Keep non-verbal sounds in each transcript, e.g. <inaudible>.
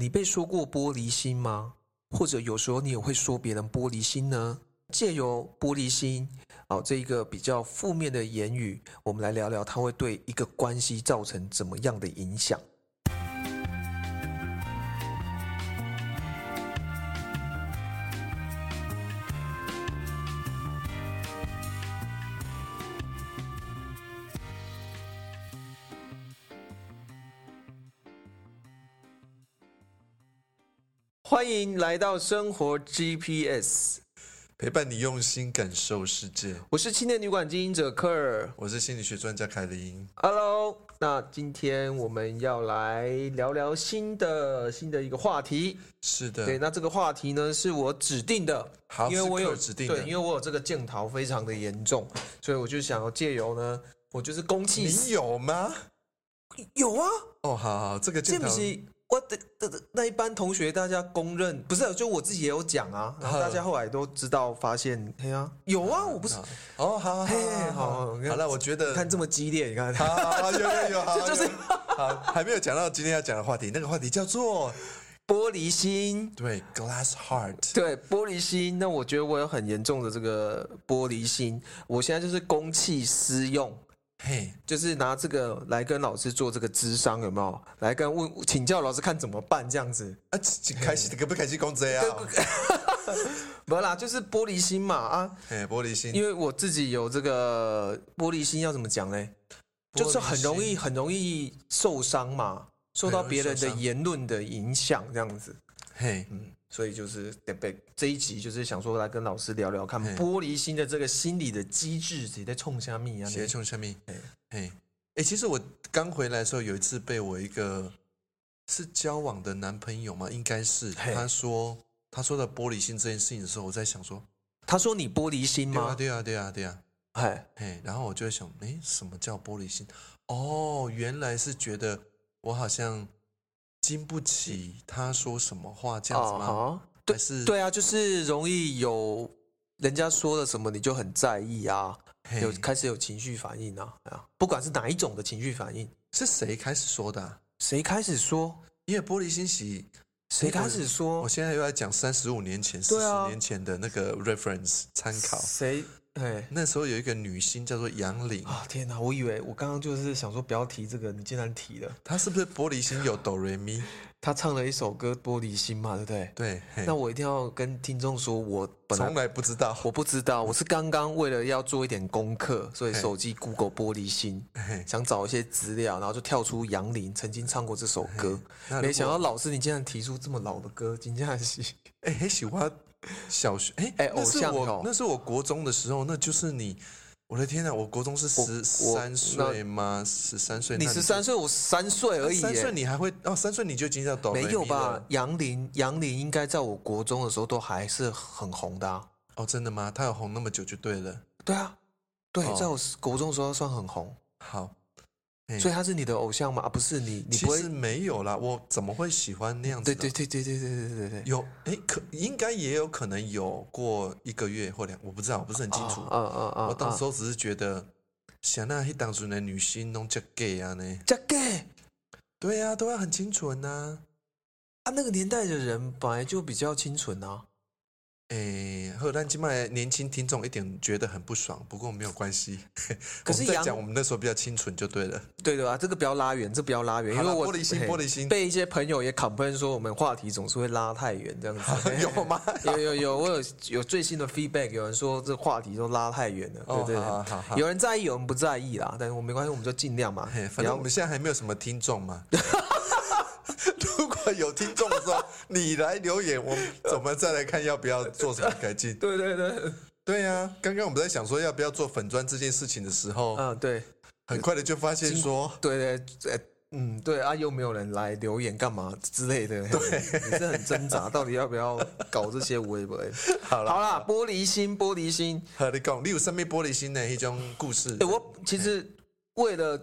你被说过玻璃心吗？或者有时候你也会说别人玻璃心呢？借由玻璃心，哦，这一个比较负面的言语，我们来聊聊它会对一个关系造成怎么样的影响。欢迎来到生活 GPS，陪伴你用心感受世界。我是青年旅馆经营者科尔。我是心理学专家凯琳。Hello，那今天我们要来聊聊新的新的一个话题。是的，对，那这个话题呢是我指定的，好因为我有指定的对，因为我有这个镜头非常的严重，所以我就想要借由呢，我就是公器你有吗？有啊，哦，好好，这个镜头我的的的那一班同学，大家公认不是，就我自己也有讲啊，然后大家后来都知道，发现，嘿啊，有啊，我不是，哦，好好嘿好好了，我觉得看这么激烈，你看，好好好有有有，就是有好，还没有讲到今天要讲的话题，那个话题叫做玻璃心。对 glass heart。对玻璃心，那我觉得我有很严重的这个玻璃心，我现在就是公器私用，嘿，就是拿这个来跟老师做这个智商，有没有？来跟问请教老师看怎么办这样子。啊，开始可不开心公这样？<laughs> 没有啦，就是玻璃心嘛啊，嘿，玻璃心，因为我自己有这个玻璃心，要怎么讲嘞？就是很容易很容易受伤嘛，受到别人的言论的影响，这样子。嘿，嗯，所以就是得被这一集就是想说来跟老师聊聊看玻璃心的这个心理的机制，谁在冲虾米啊？在冲下面嘿，嘿，哎，其实我刚回来的时候，有一次被我一个是交往的男朋友嘛，应该是他说他说到玻璃心这件事情的时候，我在想说，他说你玻璃心对啊，吗？对啊，对啊，对啊，哎，嘿，然后我就在想，哎，什么叫玻璃心？哦，原来是觉得我好像经不起他说什么话这样子吗？啊，还是对啊，就是容易有人家说了什么你就很在意啊，嘿有开始有情绪反应啊啊，不管是哪一种的情绪反应，是谁开始说的啊、谁开始说，因为玻璃心喜，谁开始说我，现在又在讲三十五年前、四十啊年前的那个 reference 参考。谁？哎。那时候有一个女星叫做杨玲，啊天哪！我以为我刚刚就是想说不要提这个，你竟然提了。她是不是玻璃心有哆瑞咪？她唱了一首歌《玻璃心》嘛，对不对？对，那我一定要跟听众说，我本从来来不知道。我不知道，我是刚刚为了要做一点功课，所以手机 Google 玻璃心，想找一些资料，然后就跳出杨玲曾经唱过这首歌。没想到老师你竟然提出这么老的歌，金佳熙。哎，很喜欢小学，哎哎偶像那是我国中的时候，那就是你。我的天呐，我国中是十三岁吗？十三岁？你十三岁，我三岁而已三岁。你还会哦？三岁你就已经叫哆瑞咪没有吧？杨林，杨林应该在我国中的时候都还是很红的、啊。哦，真的吗？他有红那么久就对了。对啊，对，哦在我国中的时候算很红，好，嘿所以他是你的偶像吗？啊，不是你，你不会其实没有啦，我怎么会喜欢那样子的？对对对对对对对对对，有哎，可应该也有可能有过一个月或两，我不知道，我不是很清楚。啊啊啊！我当时候候只是觉得，想那一当初的女星弄这 gay 啊呢？这个啊，对啊，都要很清纯呐、那个年代的人本来就比较清纯啊。哎，后但今麦年轻听众一点觉得很不爽，不过没有关系。<laughs> 可是杨我们在讲我们那时候比较清纯就对了。对的吧？这个不要拉远，这不要拉远，因为我玻璃心玻璃心被一些朋友也 complain 说我们话题总是会拉太远这样子。<laughs> 有吗？<laughs> 有有有，我有有最新的 feedback，有人说这话题都拉太远了，哦对对好好好对，有人在意，有人不在意啦，但是我没关系，我们就尽量嘛嘿，，反正我们现在还没有什么听众嘛。如果有听众的时候，你来留言，我们怎么再来看要不要做什么改进？对 <laughs> 对对，对呀、刚刚我们在想说要不要做粉砖这件事情的时候，嗯对。很快的就发现说，对对，呃嗯对啊，又没有人来留言干嘛之类的，对，也是很挣扎，到底要不要搞这些微博？<laughs> 好了，好啦，玻璃心，玻璃心，和你讲，你有上面玻璃心的一种故事？哎、，我其实为了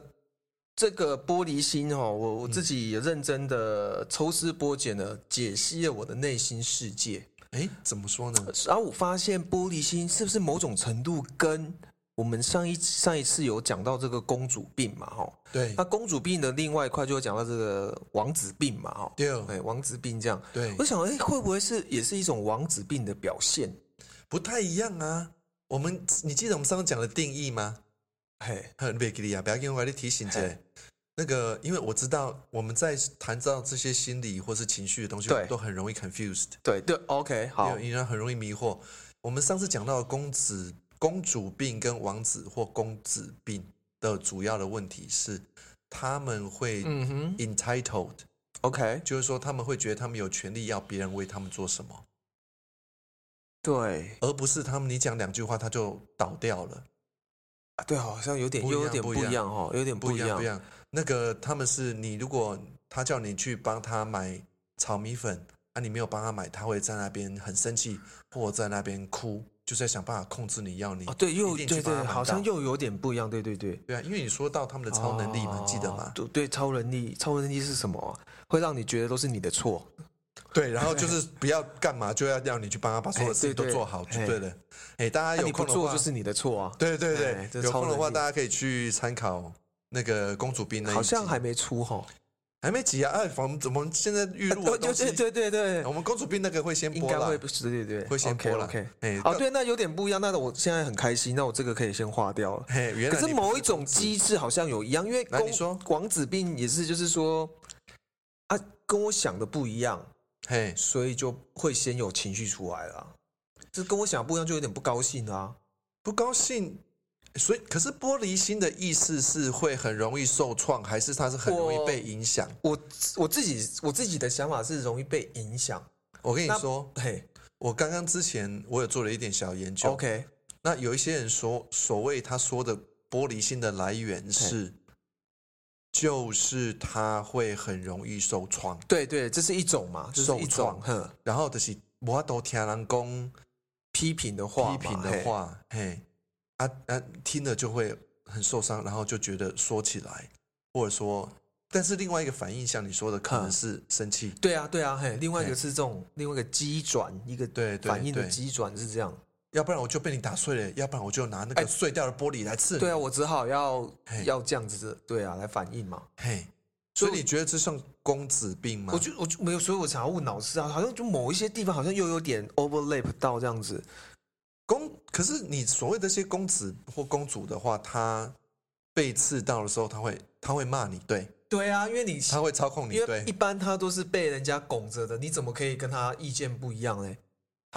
这个玻璃心哦，我我自己也认真的抽丝剥茧的解析了我的内心世界，哎，怎么说呢？然后我发现玻璃心是不是某种程度跟我们上一上一次有讲到这个公主病嘛，哈，对那公主病的另外一块就会讲到这个王子病嘛，哈，对哎，王子病这样，对我，想，哎，会不会是也是一种王子病的表现？不太一样啊。我们你记得我们上次讲的定义吗？嘿，很别给你啊，不要给我来提醒姐。那个，因为我知道我们在谈到这些心理或是情绪的东西，都很容易 confused，对对，OK，好。因，为很容易迷惑。我们上次讲到的公子、公主病跟王子或公子病的主要的问题是，他们会 entitled，、，OK，就是说他们会觉得他们有权利要别人为他们做什么，对，而不是他们你讲两句话他就倒掉了。啊对，好像有点不一又有点不一样哦，有点不一样不一样。那个他们是你，如果他叫你去帮他买炒米粉，啊，你没有帮他买，他会在那边很生气，或在那边哭，就在想办法控制你，要你啊，对，又对对，好像又有点不一样，对对对。对啊，因为你说到他们的超能力嘛，记得吗？对对，超能力，超能力是什么啊？会让你觉得都是你的错。对，然后就是不要干嘛，就要让你去帮他把所有的事情都做好，就哎对了。哎，大家有空的话，做就是你的错啊。对对对，有空的话，大家可以去参考那个公主病那一集好像还没出哈。还没急啊！哎，我们我们现在预录 <laughs> 东西对，对对对，我们公主病那个会先播啦应该会，不是对对对，会先播了。OK，哎，哦，对，那有点不一样。那我现在很开心，那我这个可以先划掉了。嘿，原来可是某一种机制好像有一样，因为公来你说王子病也是，就是说啊，跟我想的不一样，嘿，所以就会先有情绪出来了啊。这跟我想的不一样，就有点不高兴啊。不高兴。所以，可是玻璃心的意思是会很容易受创，还是它是很容易被影响？我我自己我自己的想法是容易被影响。我跟你说，嘿我刚刚之前我有做了一点小研究。，OK，那有一些人说，所谓他说的玻璃心的来源是，就是他会很容易受创，对对，这是一种嘛，这是一种。创哼。然后就是我都听人讲批评的话，批评的话，嘿，啊啊，听了就会很受伤，然后就觉得说起来，或者说，但是另外一个反应，像你说的，可能嗯是生气，对啊，对啊，嘿，另外一个是这种，另外一个机转，一个对对反应的对。机转是这样。要不然我就被你打碎了，要不然我就拿那个哎碎掉的玻璃来刺你。对啊，我只好要要这样子的，对啊，来反应嘛。嘿，所以你觉得这算公子病吗？我就我就没有，所以我想要问老师啊，好像就某一些地方好像又有点 overlap 到这样子。公，可是你所谓的这些公子或公主的话，他被刺到的时候，他会他会骂你，对，对啊，因为你他会操控你，对一，般他都是被人家拱着的，你怎么可以跟他意见不一样呢？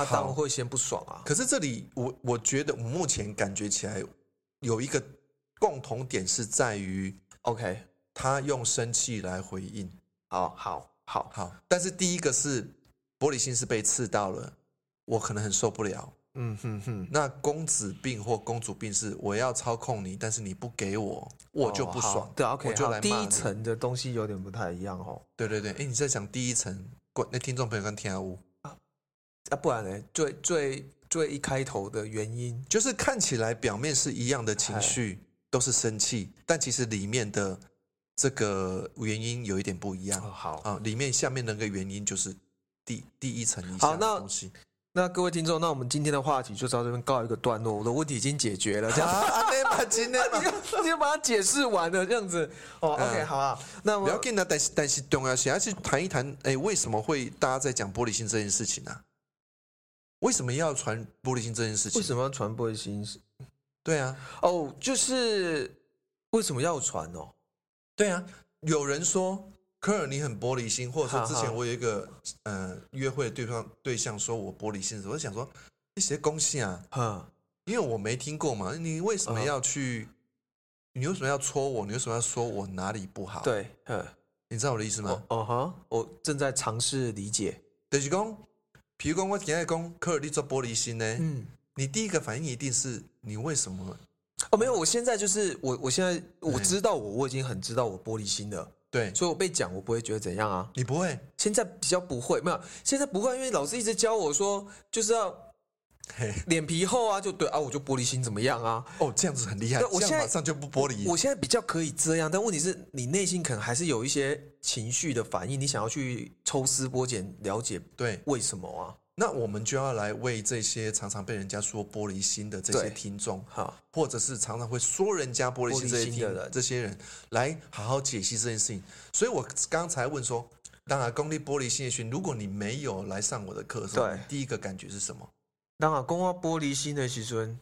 他当然会先不爽啊。可是这里我我觉得我目前感觉起来有一个共同点是在于 OK，他用生气来回应。好好好，好，但是第一个是玻璃心是被刺到了，我可能很受不了。嗯哼哼，那公子病或公主病是我要操控你，但是你不给我，我就不爽。哦对，OK，我就来第一层的东西有点不太一样哦。对对对，哎，你在讲第一层，观那听众朋友跟听屋，啊，不然呢？最最最一开头的原因，就是看起来表面是一样的情绪，都是生气，但其实里面的这个原因有一点不一样哦、好，啊。里面下面那个原因就是第第一层以下的好那东西。那各位听众，那我们今天的话题就到这边告一个段落。我的问题已经解决了，这样。<laughs> 今天你就你就把它解释完了，这样子哦。嗯 OK，好啊。那我不要紧啊，但是但是重要是要去谈一谈，哎，为什么会大家在讲玻璃心这件事情啊？为什么要传玻璃心这件事情？为什么要传玻璃心？对啊，哦，就是为什么要传哦？对啊，有人说科尔你很玻璃心，或者说之哈哈前我有一个呃约会的对方对象说我玻璃心，我就想说一些恭喜啊，哼，因为我没听过嘛，你为什么嗯要去？你为什么要戳我？你为什么要说我哪里不好？，对，哼，你知道我的意思吗哦？哦哈，我正在尝试理解。就是讲，比如讲我今天讲科尔利做玻璃心呢，嗯，你第一个反应一定是你为什么？哦，没有，我现在就是我，我现在我嗯知道我我已经很知道我玻璃心了，对所以我被讲我不会觉得怎样啊。你不会，现在比较不会，没有，现在不会，因为老师一直教我说，就是要嘿，脸皮厚啊，就对啊，我就玻璃心怎么样啊？哦，这样子很厉害，对我现在马上就不玻璃。我现在比较可以这样，但问题是你内心可能还是有一些情绪的反应，你想要去抽丝剥茧了解对，为什么啊？那我们就要来为这些常常被人家说玻璃心的这些对听众，哈，或者是常常会说人家玻璃心这些听心的人这些人，来好好解析这件事情。所以我刚才问说，当然功利玻璃心的群，如果你没有来上我的课的时候，第一个感觉是什么？当然，公话玻璃心的时阵，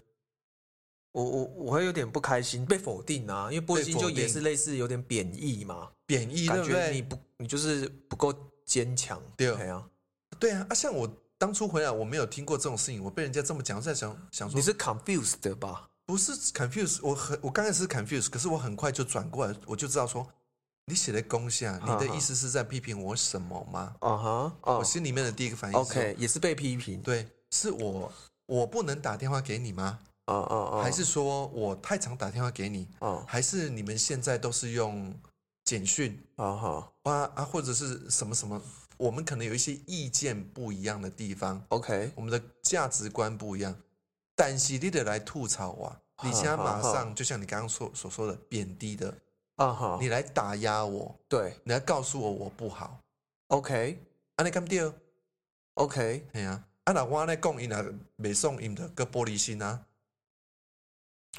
我我我会有点不开心，被否定啊，因为玻璃心就也是类似有点贬义嘛，贬义，对感？觉你不你就是不够坚强，对哎呀，对啊，啊，像我当初回来，我没有听过这种事情，我被人家这么讲，我在想想说你，是 confused 的吧？不是 confused，我很我刚开始是 confused，可是我很快就转过来，我就知道说，你写的攻下，你的意思是在批评我什么吗？啊哈，哦我心里面的第一个反应是，OK，也是被批评，对，是我我不能打电话给你吗？啊啊啊，还是说我太常打电话给你？啊还是你们现在都是用简讯？啊哈啊啊，或者是什么什么？我们可能有一些意见不一样的地方，，OK，我们的价值观不一样，但是你得来吐槽我，你现在马上就像你刚刚所所说的贬低的，啊哈，你来打压我，对。你来告诉我我不好，，OK。啊，你干对？OK，哎呀，啊，那我咧讲，因若袂送因的个玻璃心啊，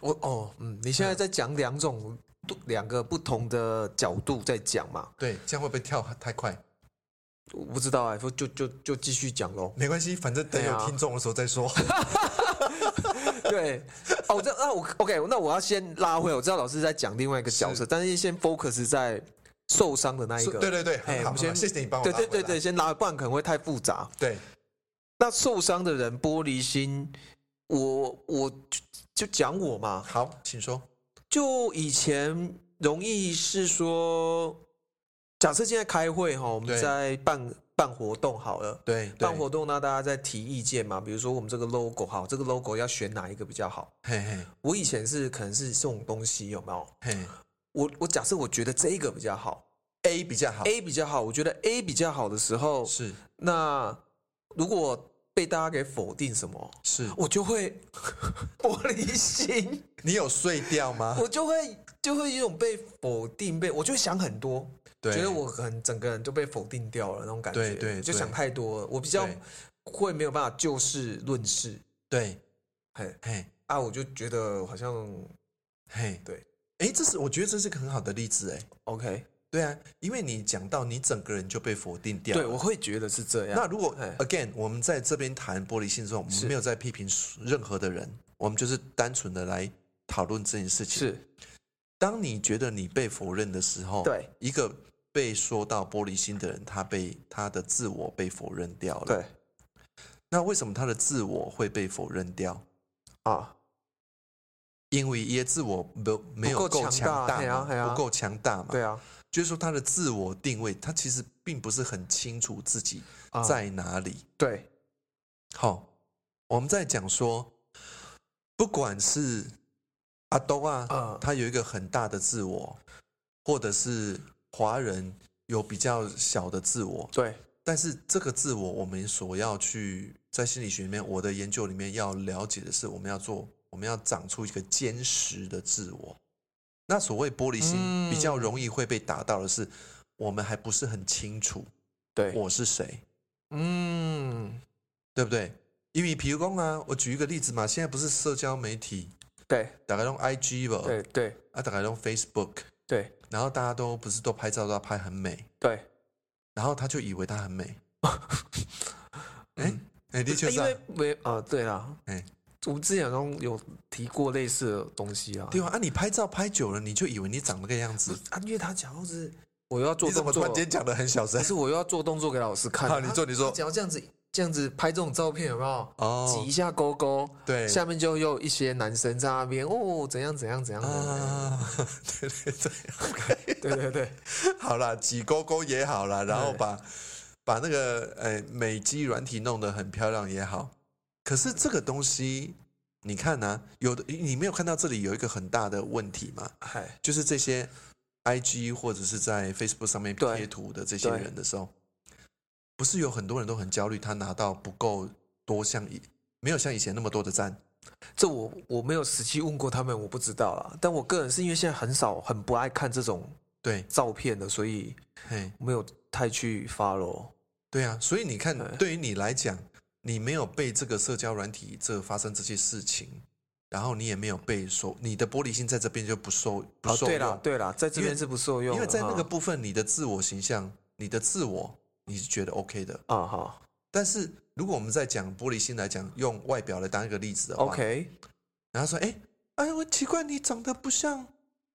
我哦，嗯，你现在在讲两种两个不同的角度在讲嘛？对，这样会不会跳太快？我不知道哎，就就就就继续讲喽。没关系，反正等有听众的时候再说。对，<laughs> 哦，这那我 OK，那我要先拉回，我知道老师在讲另外一个角色，是但是先 focus 在受伤的那一个。对对对，哎，很好，我们先谢谢你帮我对对对对，先拉，不然可能会太复杂。对那受伤的人玻璃心，我我就就讲我嘛，好，请说。就以前容易是说，假设现在开会哈，我们在办办活动好了。对，办活动那，大家在提意见嘛，比如说我们这个 logo 好，这个 logo 要选哪一个比较好？嘿嘿我以前是可能是这种东西有没有？嘿我我假设我觉得这一个比较好，A 比较好，，A 比较好，我觉得 A 比较好的时候，是那如果被大家给否定什么，是，我就会 <laughs> 玻璃心，你有碎掉吗？我就会就会有一种被否定，被我就会想很多，对，觉得我可能整个人就被否定掉了那种感觉，对对。对就想太多。了，我比较对。会没有办法就事论事，对，嘿。嘿。啊，我就觉得好像嘿，对，哎，这是我觉得这是个很好的例子，哎，OK，对啊，因为你讲到你整个人就被否定掉了，对我会觉得是这样。那如果哎 again，我们在这边谈玻璃心的时候，我们是没有在批评任何的人，我们就是单纯的来讨论这件事情。，是当你觉得你被否认的时候，对一个被说到玻璃心的人，他被他的自我被否认掉了。，对那为什么他的自我会被否认掉？啊，因为耶自我没没有够强大不够强大嘛。对啊，就是说他的自我定位，他其实并不是很清楚自己啊在哪里。对好，我们在讲说，不管是阿东啊，嗯他有一个很大的自我，或者是华人有比较小的自我，对但是这个自我，我们所要去在心理学里面，我的研究里面要了解的是，我们要做，我们要长出一个坚实的自我。那所谓玻璃心，嗯。比较容易会被打到的是，我们还不是很清楚对，我是谁。嗯，对不对？因为比如讲啊，我举一个例子嘛，现在不是社交媒体，对。大概用 IG 吧，对对。啊，大概用 Facebook，对。然后大家都不是都拍照都要拍很美，对，然后他就以为他很美，<laughs> 哎哎，的确是因啊，为没啊，对啦，哎我们之前好像有提过类似的东西啊，对啊，啊，你拍照拍久了，你就以为你长那个样子，啊，因为他讲到是我又要做你怎么突动作，然间讲的很小声？可？是我又要做动作给老师看，<laughs> 好你做你做。他只要这样子这样子拍这种照片有没有？哦。挤一下勾勾，对。下面就有一些男生在那边哦，怎样怎样怎样的，啊，对 <laughs> 对对，对对对，<laughs> 好啦，挤勾勾也好啦，然后把把那个呃美肌软体弄得很漂亮也好，可是这个东西，你看呢、有的你没有看到这里有一个很大的问题吗？嗨，就是这些 IG 或者是在 Facebook 上面对。贴图的这些人的时候，不是有很多人都很焦虑，他拿到不够多像以没有像以前那么多的赞，这我我没有实际问过他们，我不知道啦。但我个人是因为现在很少很不爱看这种对，照片的，所以嘿，没有太去 follow。对啊，所以你看，对。对于你来讲，你没有被这个社交软体这发生这些事情，然后你也没有被说你的玻璃心在这边就不受不哦，受对了，对了，在这边是不受用的，因为在那个部分，你的自我形象、你的自我，你是觉得 OK 的。啊哈。但是如果我们在讲玻璃心来讲，用外表来当一个例子的话，OK，然后说，哎哎，我奇怪，你长得不像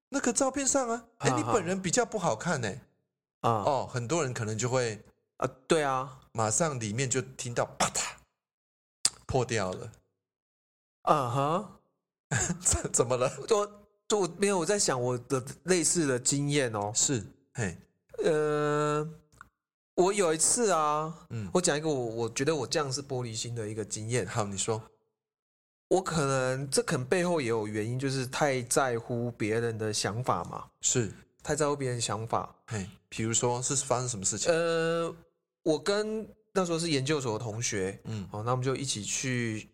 那个照片上啊，哎，你本人比较不好看呢。啊。哦，很多人可能就会啊，对啊，马上里面就听到啪嗒破掉了，啊哈，<laughs> 怎怎么了？我我没有我在想我的类似的经验哦，是，嘿，呃，我有一次啊，嗯，我讲一个我我觉得我这样是玻璃心的一个经验，好，你说，我可能这可能背后也有原因，就是太在乎别人的想法嘛，是，太在乎别人的想法。嘿，比如说是发生什么事情？呃，我跟那时候是研究所的同学，嗯，哦，那我们就一起去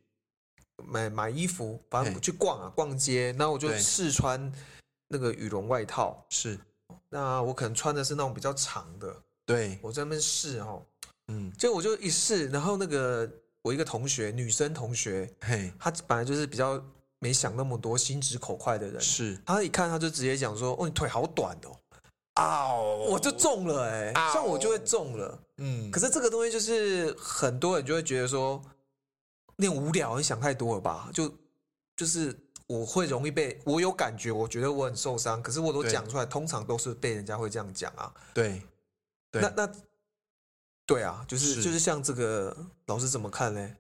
买买衣服，反正嘿。去逛啊逛街，然后我就试穿那个羽绒外套，是，那我可能穿的是那种比较长的，对，我在那边试哦，嗯，结果我就一试，然后那个我一个同学，女生同学，嘿，她本来就是比较没想那么多、心直口快的人，是，她一看她就直接讲说：“哦，你腿好短哦。”啊我就，中了哎、嗷像我就会中了。嗯，可是这个东西就是很多人就会觉得说，你很无聊，你想太多了吧？就就是我会容易被我有感觉，我觉得我很受伤，可是我都讲出来，通常都是被人家会这样讲啊。对，对。那那对啊，就是是。就是像这个老师怎么看嘞？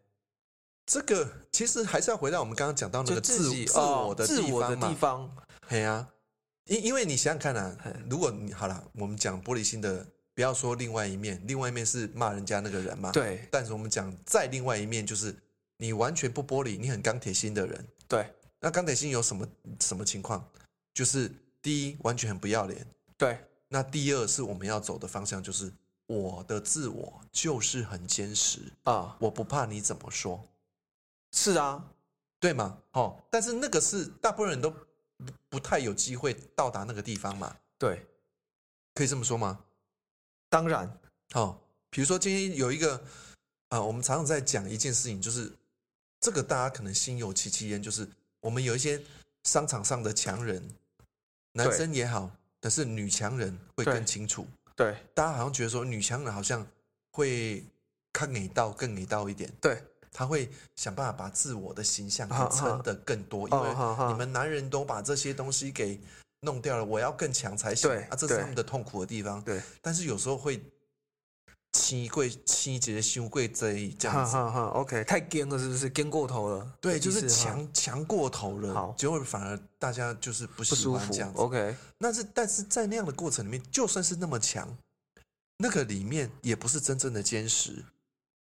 这个其实还是要回到我们刚刚讲到那个自我自我的地，方，嘿啊，因因为你想想看啊，如果你好了，我们讲玻璃心的，不要说另外一面，另外一面是骂人家那个人嘛，。对但是我们讲再另外一面，就是你完全不玻璃，你很钢铁心的人。对那钢铁心有什么什么情况？就是第一，完全很不要脸；对那第二是我们要走的方向，就是我的自我就是很坚实，啊，我不怕你怎么说，是啊，对吗？哦，但是那个是大部分人都不不太有机会到达那个地方嘛，对，可以这么说吗？当然，哦，比如说今天有一个啊、我们常常在讲一件事情，就是这个大家可能心有戚戚焉，就是我们有一些商场上的强人，男生也好，但是女强人会更清楚。对。大家好像觉得说女强人好像会看给到更给到一点，对，他会想办法把自我的形象撑得更多，因为你们男人都把这些东西给弄掉了，我要更强才行对啊，这是他们的痛苦的地方。对，但是有时候会欺贵欺节羞贵这一这样子，哈哈哈，OK，太尖了，是不是尖过头了？对，就是强强过头了好，结果反而大家就是不不喜舒服欢这样子。，OK，那是但是在那样的过程里面，就算是那么强，那个里面也不是真正的坚实。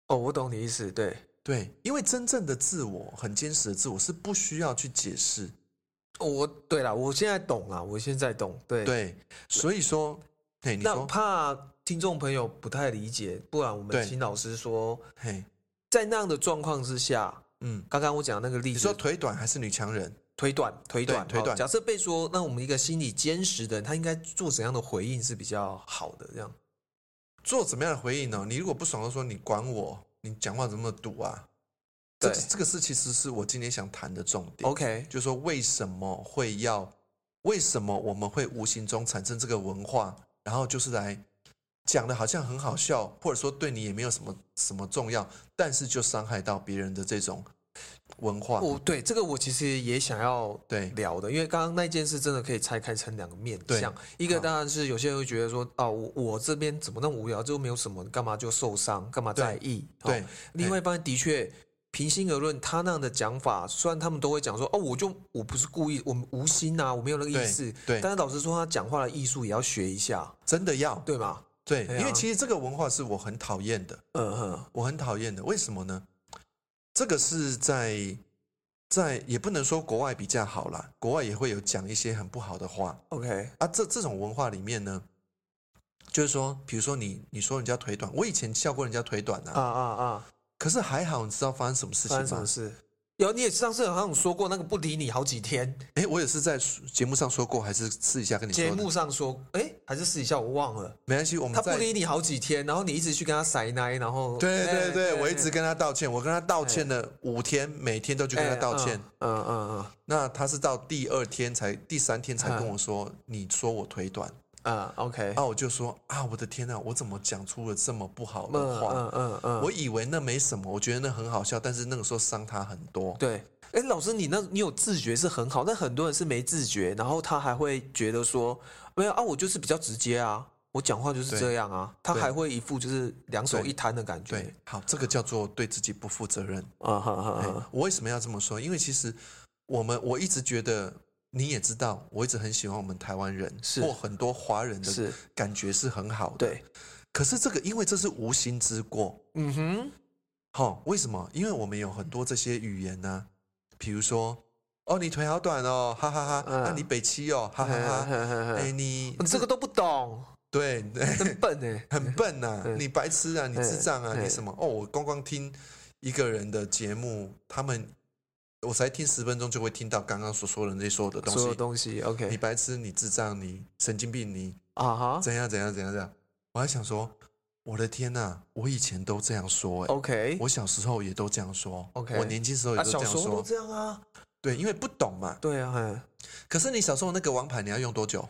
哦，我懂你意思，对，对，因为真正的自我，很坚实的自我是不需要去解释。哦我对了，我现在懂了，我现在懂，对，对，所以说，那说，怕听众朋友不太理解，不然我们对请老师说，嘿，在那样的状况之下，嗯，刚刚我讲的那个例子，你说腿短还是女强人？腿短，腿短，腿短假设被说，那我们一个心理坚实的人，他应该做怎样的回应是比较好的？这样做怎么样的回应呢？你如果不爽，就说你管我，你讲话怎么那么毒啊？这这个是其实是我今天想谈的重点。，OK，就是说为什么会要，为什么我们会无形中产生这个文化，然后就是来讲的好像很好笑，或者说对你也没有什么什么重要，但是就伤害到别人的这种文化。哦，对，这个我其实也想要对聊的，因为刚刚那件事真的可以拆开成两个面对向，一个好当然是有些人会觉得说，哦，我我这边怎么那么无聊，就没有什么，干嘛就受伤，干嘛在意？哦对，另外一方面的确，平心而论，他那样的讲法，虽然他们都会讲说，哦，我就我不是故意，我们无心啊，我没有那个意思。对但是老实说，他讲话的艺术也要学一下，真的要对吗？对，因为其实这个文化是我很讨厌的，嗯哼，我很讨厌的。为什么呢？这个是在在也不能说国外比较好啦，国外也会有讲一些很不好的话。，OK，啊，这这种文化里面呢，就是说，比如说你你说人家腿短，我以前笑过人家腿短啊，啊啊啊，可是还好，你知道发生什么事情吗发生什么？事？有你也上次好像有说过那个不理你好几天，哎，我也是在节目上说过，还是私底下跟你说？节目上说，哎，还是私底下我忘了。没关系，我们他不理你好几天，然后你一直去跟他塞奶，然后对对哎对，哎我一直跟他道歉，我跟他道歉了五天，每天都去跟他道歉。嗯嗯嗯那他是到第二天才，第三天才跟我说，你说我腿短，嗯嗯，OK，啊，我就说啊，我的天呐，我怎么讲出了这么不好的嗯话？嗯嗯嗯，我以为那没什么，我觉得那很好笑，但是那个时候伤他很多。对。哎，老师，你那，你有自觉是很好，但很多人是没自觉，然后他还会觉得说，没有啊，我就是比较直接啊，我讲话就是这样啊，他还会一副就是两手一摊的感觉。对，好，这个叫做对自己不负责任。啊哈哈，我为什么要这么说？因为其实我们我一直觉得，你也知道，我一直很喜欢我们台湾人是或很多华人的，感觉是很好的。对，可是这个，因为这是无心之过。嗯哼，好、为什么？因为我们有很多这些语言呢、比如说，哦，你腿好短哦，哈哈哈，嗯那、你北七哦，哈哈哈，哎，哎，你你这个都不懂，对很，笨哎。很笨呐、嗯你白痴啊，你智障啊，嗯你什么？哦，我光光听一个人的节目，他们我才听十分钟就会听到刚刚所说的那些所有的东所有西。东西，OK，你白痴，你智障，你神经病，你啊哈怎样怎样怎样怎样？我还想说，我的天呐、我以前都这样说、哎，，OK，我小时候也都这样说 OK 我年轻时候也啊，都这样说。这样啊，对，因为不懂嘛。对啊，嗯可是你小时候那个王牌，你要用多久？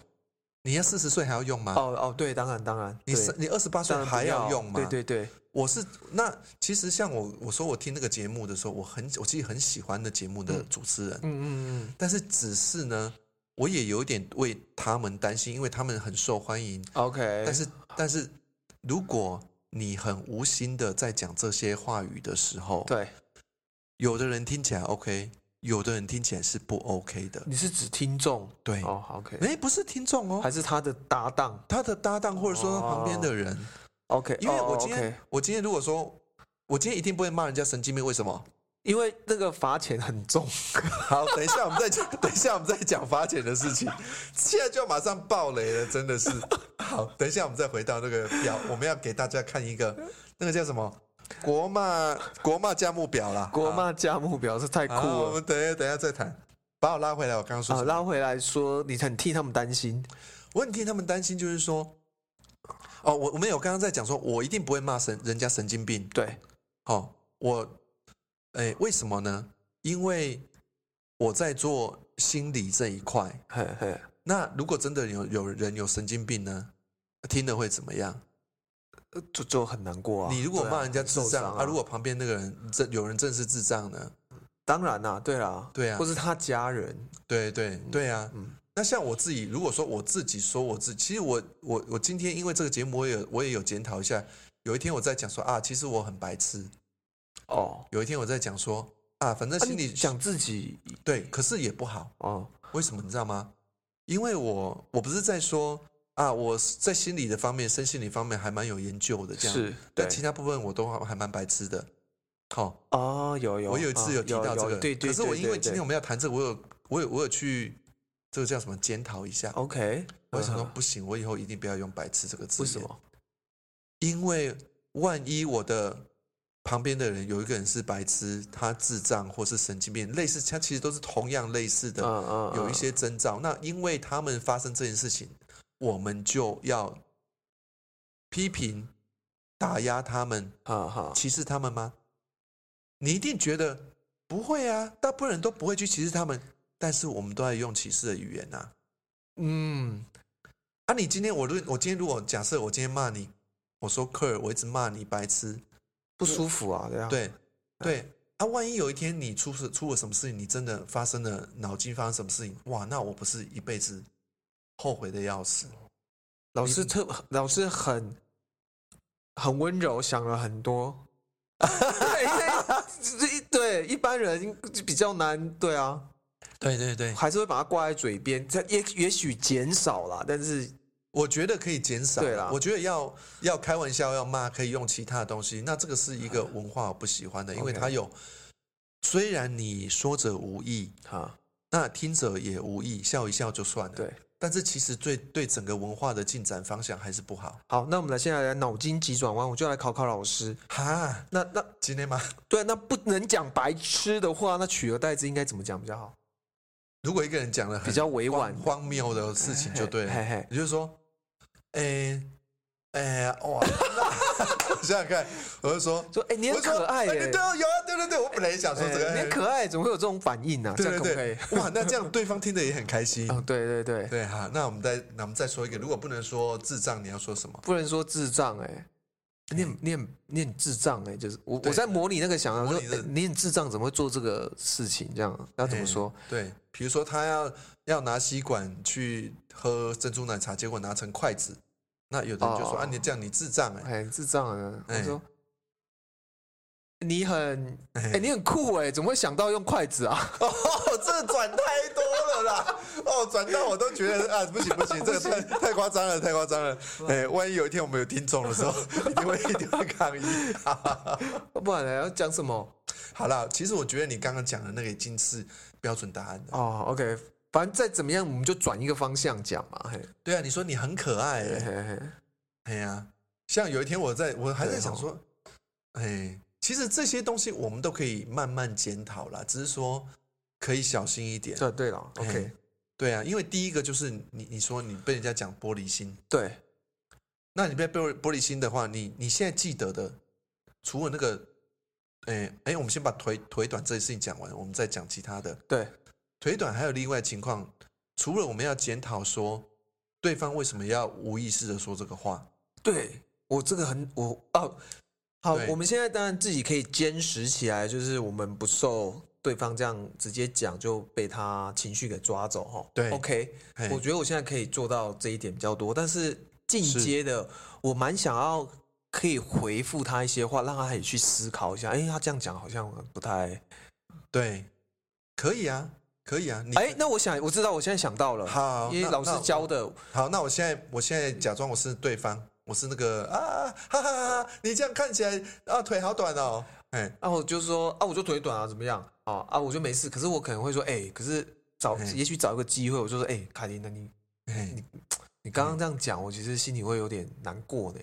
你要四十岁还要用吗？哦哦，对，当然当然，你是你二十八岁还要用吗？对对对，我是那其实像我我说我听那个节目的时候，我很我其实很喜欢的节目的主持人，嗯嗯嗯。但是只是呢，我也有点为他们担心，因为他们很受欢迎。，OK，但是但是如果你很无心的在讲这些话语的时候，对，有的人听起来 OK，有的人听起来是不 OK 的。你是指听众？对，哦，OK，哎，不是听众哦，还是他的搭档？他的搭档或者说他旁边的人，，OK，因为我哦今天、我今天如果说我今天一定不会骂人家神经病，为什么？因为那个罚钱很重，<laughs> 好，等一下我们再讲，等一下我们再讲罚钱的事情。现在就马上爆雷了，真的是。好，等一下我们再回到那个表，我们要给大家看一个那个叫什么国骂国骂价目表啦。国骂价目表是太酷了，我。们等一下等一下再谈。把我拉回来，我刚刚说啊？拉回来说，你很替他们担心，我很替他们担心，就是说，哦，我我们有刚刚在讲说，我一定不会骂神人家神经病。对，哦，我，哎，为什么呢？因为我在做心理这一块。嘿嘿，那如果真的有有人有神经病呢，听了会怎么样？呃就就很难过啊。你如果骂人家智障啊，如果旁边那个人真有人正是智障呢？当然啦，对啦，对啊或是他家人，对对对啊。嗯那像我自己，如果说我自己说我自己，其实我我我今天因为这个节目，我也有我也有检讨一下。有一天我在讲说啊，其实我很白痴。哦，有一天我在讲说啊，反正啊心里你讲自己对，可是也不好。哦，为什么你知道吗？因为我我不是在说啊，我在心理的方面、身心理方面还蛮有研究的，这样。是对但其他部分我都还还蛮白痴的。好、哦，有有，我有一次啊有提到这个，对对，可是我因为今天我们要谈这个，我有我有我有去这个叫什么检讨一下。OK，我想说嗯不行，我以后一定不要用“白痴”这个字。为什？么？因为万一我的旁边的人有一个人是白痴，他智障或是神经病，类似，他其实都是同样类似的。嗯嗯，有一些征兆。那因为他们发生这件事情，我们就要批评、打压他们、哈哈，歧视他们吗？你一定觉得不会啊，大部分人都不会去歧视他们，但是我们都在用歧视的语言呐、嗯，啊。你今天我如我今天如果假设我今天骂你，我说科尔，我一直骂你白痴，不舒服啊，对啊，对对。啊，万一有一天你出事出了什么事情，你真的发生了脑筋发生什么事情，哇，那我不是一辈子后悔的要死。老师特老师很很温柔，想了很多。对一般人比较难，对啊，对对对，还是会把它挂在嘴边，这也也许减少了，但是我觉得可以减少。对啦我觉得要要开玩笑要骂，可以用其他的东西。那这个是一个文化我不喜欢的，因为它有虽然你说者无意，哈，那听者也无意，笑一笑就算了。对，但是其实对对整个文化的进展方向还是不好。好，那我们来现在来脑筋急转弯，我就来考考老师。哈，那那今天吗？对，那不能讲白痴的话，那取而代之应该怎么讲比较好？如果一个人讲了很比较委婉荒荒谬的事情，就对了。嘿嘿，也就是说，哎哎哇，<laughs> 那想想看，我就说，说哎、你很可爱对哦，有啊，对对对，我本来也想说这个，哎你很可爱，怎么会有这种反应呢、对对？对，哇，那这样对方听得也很开心。啊，<laughs> 对对对，对哈，那我们再那我们再说一个，如果不能说智障，你要说什么？不能说智障哎、你很你很你很智障哎、就是我我在模拟那个想象说、模拟这哎你很智障，怎么会做这个事情？这样要怎么说？对，比如说他要要拿吸管去喝珍珠奶茶，结果拿成筷子，那有的人就说、哦啊，你这样你智障哎、哎，智障啊！我哎说你很哎哎、你很酷哎、怎么会想到用筷子啊？<laughs> 哦，这转太多了啦！哦，转到我都觉得啊，不行不行，这个太太夸张了，太夸张了。哎，万一有一天我们有听众的时候，<laughs> 一定会一定会抗议。<laughs> 不然呢要讲什么？好啦，其实我觉得你刚刚讲的那个已经是标准答案了。哦，OK，反正再怎么样，我们就转一个方向讲嘛。嘿，对啊，你说你很可爱嘿哎、哎呀，像有一天我在我还在想说，哎，其实这些东西我们都可以慢慢检讨啦，只是说可以小心一点。这对了哎，OK，对啊，因为第一个就是你你说你被人家讲玻璃心，对，那你被玻玻璃心的话，你你现在记得的，除了那个，哎哎，我们先把腿腿短这件事情讲完，我们再讲其他的。对，腿短还有另外情况，除了我们要检讨说对方为什么要无意识的说这个话，对我这个很我哦，好，我们现在当然自己可以坚持起来，就是我们不受对方这样直接讲就被他情绪给抓走哈。对，OK，我觉得我现在可以做到这一点比较多，但是进阶的我蛮想要可以回复他一些话，让他也去思考一下。哎，他这样讲好像不太……对，可以啊，可以啊，你哎，那我想我知道，我现在想到了，好，因为老师教的，好，那我现在我现在假装我是对方，我是那个啊，哈哈哈哈，你这样看起来啊腿好短哦，哎，啊，我就说啊，我就腿短啊，怎么样？啊啊，我就没事。可是我可能会说，哎、可是找嘿也许找一个机会，我就说，哎、凯琳，那你你你刚刚这样讲，我其实心里会有点难过呢。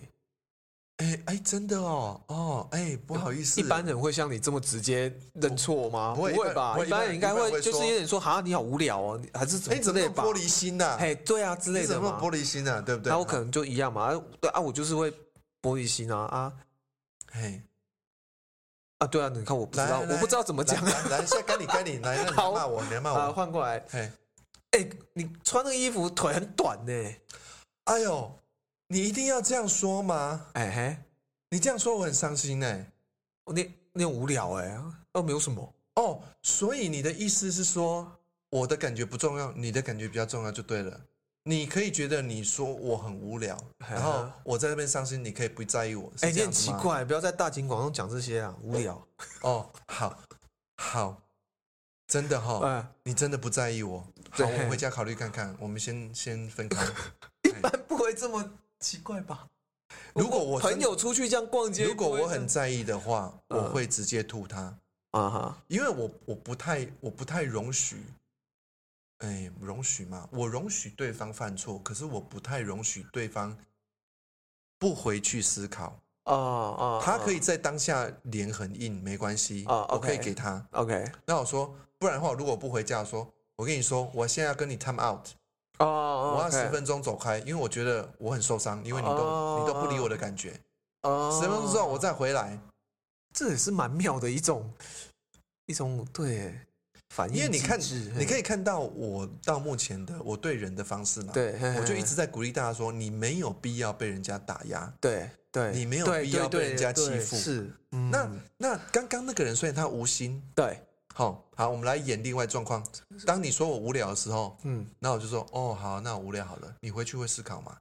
哎哎，真的哦，哦，哎，不好意思，一般人会像你这么直接认错吗？不会会吧？一般人应该会就是有点说，哈，你好无聊哦，你还是怎哎，么之类玻璃心呐？哎，对啊，之类的嘛怎么。玻璃心呐？对不对？那我可能就一样嘛，啊，对啊，我就是会玻璃心啊啊嘿，啊，对啊，你看我不知道，我不知道怎么讲来来，来，现在该你该你来，骂我，你来骂啊，我，换过来，哎，哎，你穿那个衣服腿很短呢，哎呦，你一定要这样说吗？哎嘿。你这样说我很伤心哎。哦你你很无聊哎、哦没有什么。哦，所以你的意思是说，我的感觉不重要，你的感觉比较重要就对了。你可以觉得你说我很无聊，然后我在那边伤心，你可以不在意我。是哎、你很。奇怪，不要在大庭广众讲这些啊，无聊。哦，好，好，真的哈、哎、你真的不在意我。好，对我回家考虑看看。我们先先分开。<laughs> 一般不会这么奇怪吧？如果我朋友出去这样逛街，如果我很在意的话，嗯我会直接吐他，啊哈，因为我我不太我不太容许，哎，容许嘛，我容许对方犯错，可是我不太容许对方不回去思考。啊啊，他可以在当下脸很硬，没关系，啊我可以给他。OK 那我说，不然的话，如果我不回家，说，我跟你说，我现在要跟你 time out，哦，我要十分钟走开，因为我觉得我很受伤，因为你都、哦。你都不理我的感觉。哦。十分钟之后我再回来，这也是蛮妙的一种一种对反应因为你看，你可以看到我到目前的我对人的方式嘛，，对，我就一直在鼓励大家说，你没有必要被人家打压。对对，你没有必要被人家欺负。是，嗯。那那刚刚那个人虽然他无心，对，好好，我们来演另外状况。当你说我无聊的时候，嗯，那我就说，哦，好，那我无聊好了，你回去会思考吗？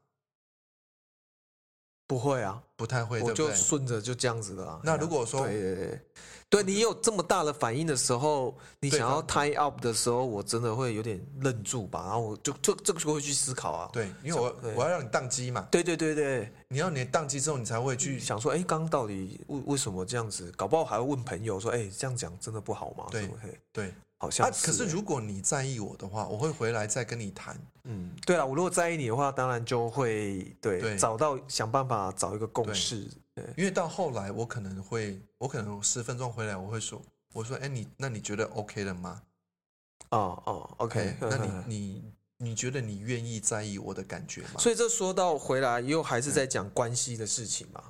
不会啊，不太会，我就？顺着就这样子的啊。那如果说对对对，对你有这么大的反应的时候，你想要 tie up 的时候，我真的会有点愣住吧，然后我就就这个时候会去思考啊。对，因为我我要让你宕机嘛，对对对对，你要你宕机之后，你才会去想说，哎，刚刚到底为为什么这样子？搞不好还会问朋友说，哎，这样讲真的不好吗？对？对。好像啊，可是欸如果你在意我的话，我会回来再跟你谈。嗯，对了，我如果在意你的话，当然就会对对找到想办法找一个共对识。对，因为到后来，我可能会，我可能十分钟回来，我会说，我说，哎，你那你觉得 OK 了吗？哦哦，OK，哎那你你你觉得你愿意在意我的感觉吗？所以这说到回来，又还是在讲关系的事情嘛，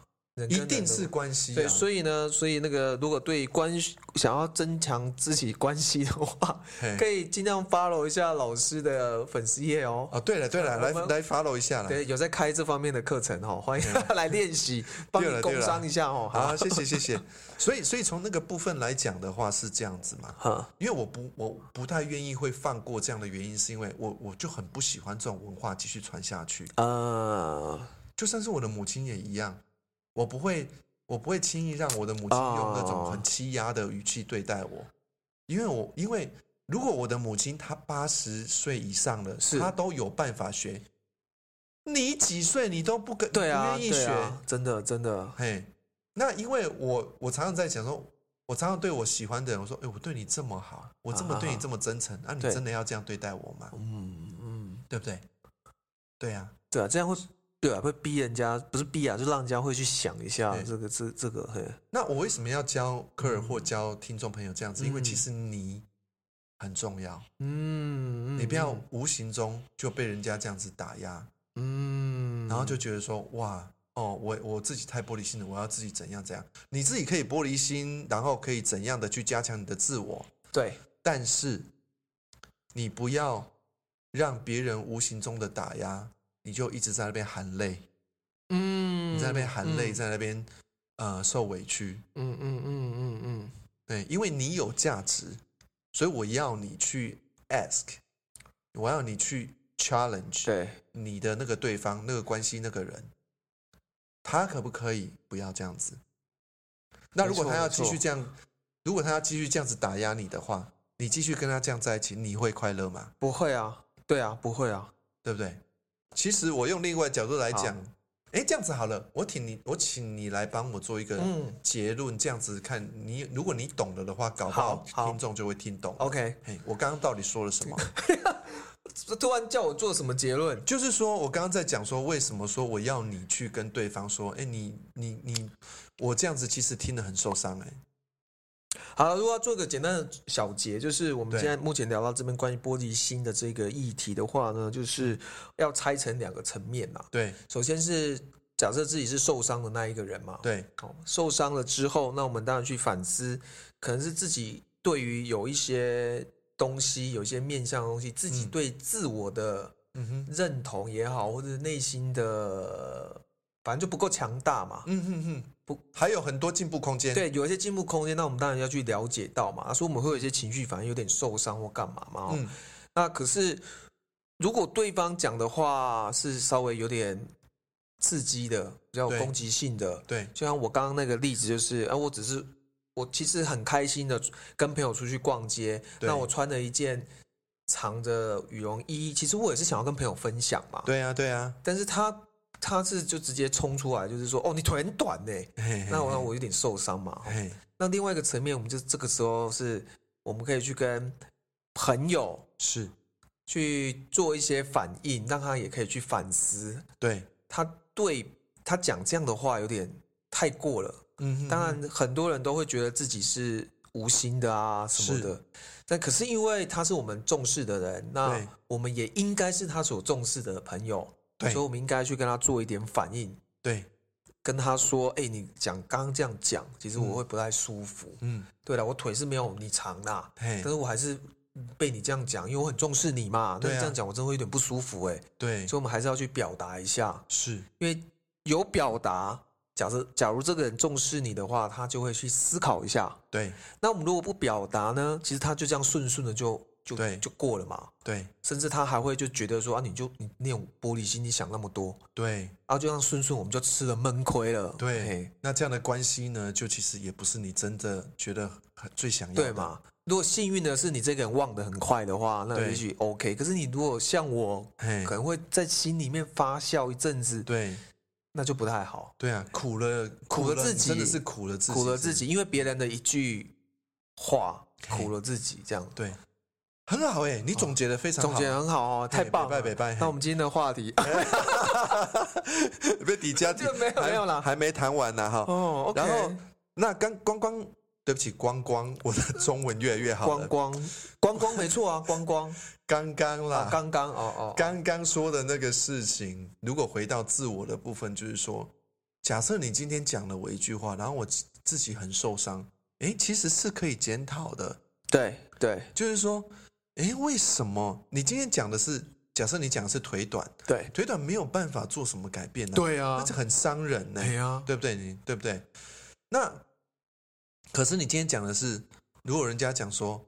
一定是关系对，啊。所以呢，所以那个如果对关系想要增强自己关系的话，可以尽量 follow 一下老师的粉丝页哦。哦，对了对了，来来 follow 一下啦。对，有在开这方面的课程哦，欢迎 <laughs> 来练习，帮你工对了对了商一下哦。好，谢谢谢谢。所以所以从那个部分来讲的话是这样子嘛，哈，因为我不我不太愿意会放过这样的原因，是因为我我就很不喜欢这种文化继续传下去。呃，就算是我的母亲也一样，我不会我不会轻易让我的母亲用那种很欺压的语气对待我，因为我因为如果我的母亲她八十岁以上了，她都有办法学，你几岁你都不跟对啊，不愿意学，真的真的，嘿，那因为我我常常在讲说，我常常对我喜欢的人，我说，哎，我对你这么好，我这么对你这么真诚，啊，你真的要这样对待我吗？嗯嗯，对不对？对啊，对啊，这样会。对啊，会逼人家，不是逼啊，就让人家会去想一下对。这个这这个，嘿，那我为什么要教科尔或教听众朋友这样子？因为嗯其实你很重要，嗯，你不要无形中就被人家这样子打压，嗯，然后就觉得说哇哦，我我自己太玻璃心了，我要自己怎样怎样。你自己可以玻璃心，然后可以怎样的去加强你的自我，对，但是你不要让别人无形中的打压，你就一直在那边含泪，嗯，你在那边含泪，嗯在那边呃受委屈。嗯嗯嗯嗯嗯，对，因为你有价值，所以我要你去 ask，我要你去 challenge 对，你的那个对方、那个关系、那个人，他可不可以不要这样子？那如果他要继续这样，如果他要继续这样子打压你的话，你继续跟他这样在一起，你会快乐吗？不会啊，对啊，不会啊，对不对？其实我用另外角度来讲好，哎，这样子好了，我请你，我请你来帮我做一个嗯结论，这样子看你，如果你懂了的话，搞不好好好听众就会听懂。，OK，嘿，我刚刚到底说了什么？<laughs> 突然叫我做什么结论？就是说我刚刚在讲说，为什么说我要你去跟对方说，哎，你你你，我这样子其实听得很受伤，哎，好了，如果要做个简单的小结，就是我们对现在目前聊到这边关于玻璃心的这个议题的话呢，就是要拆成两个层面嘛。对。首先是假设自己是受伤的那一个人嘛，对。哦，受伤了之后，那我们当然去反思，可能是自己对于有一些东西，有一些面向的东西，自己嗯。对自我的认同也好，或者内心的，反正就不够强大嘛。嗯哼哼，不，还有很多进步空间。对，有一些进步空间，那我们当然要去了解到嘛。所以我们会有一些情绪反应，有点受伤或干嘛嘛。哦嗯，那可是如果对方讲的话是稍微有点刺激的，比较有攻击性的，对就像我刚刚那个例子，就是，啊，我只是我其实很开心的跟朋友出去逛街，那我穿了一件长的羽绒衣，其实我也是想要跟朋友分享嘛，对啊对啊，但是他他是就直接冲出来，就是说，哦，你腿很短呢，那我那我有点受伤嘛。那另外一个层面，我们就这个时候是我们可以去跟朋友是，去做一些反应，让他也可以去反思，对，他对他讲这样的话有点太过了。嗯哼，当然，很多人都会觉得自己是无心的啊什么的，但可是因为他是我们重视的人，那我们也应该是他所重视的朋友，对所以我们应该去跟他做一点反应，对，跟他说：“哎、你讲刚刚这样讲，其实我会不太舒服。嗯，对了，我腿是没有你长的但，是我还是被你这样讲，因为我很重视你嘛。那你这样讲，我真的会有点不舒服哎、对，所以我们还是要去表达一下，是，因为有表达。假设假如这个人重视你的话，他就会去思考一下。对那我们如果不表达呢？其实他就这样顺顺的就就对。就过了嘛。对。甚至他还会就觉得说啊，你就你那种玻璃心，你想那么多，对。啊，就这样顺顺我们就吃了闷亏了。对，那这样的关系呢，就其实也不是你真的觉得很最想要的，对嘛？如果幸运的是你这个人忘得很快的话，那也许 OK。可是你如果像我，嘿。可，能会在心里面发酵一阵子，对。那就不太好，对啊，苦了苦了自己。真的是苦了自己，苦了自己，因为别人的一句话，苦了自己，这样。对，很好哎，你总结的非常好，总结很好哦，太棒了，拜拜那我们今天的话题，被底加 <laughs> 就没有没有了，还没谈完呢哈。哦，然后那刚光光，对不起，光光，<laughs> 我的中文越来越好光光。光光没错啊，<laughs> 光光。刚刚啦，刚刚哦哦，刚刚说的那个事情，如果回到自我的部分，就是说，假设你今天讲了我一句话，然后我自己很受伤，哎，其实是可以检讨的。对对，就是说，哎，为什么你今天讲的是？假设你讲的是腿短，对，腿短没有办法做什么改变呢？对啊，那就很伤人呢。对啊，对不对？你对不对？那可是你今天讲的是，如果人家讲说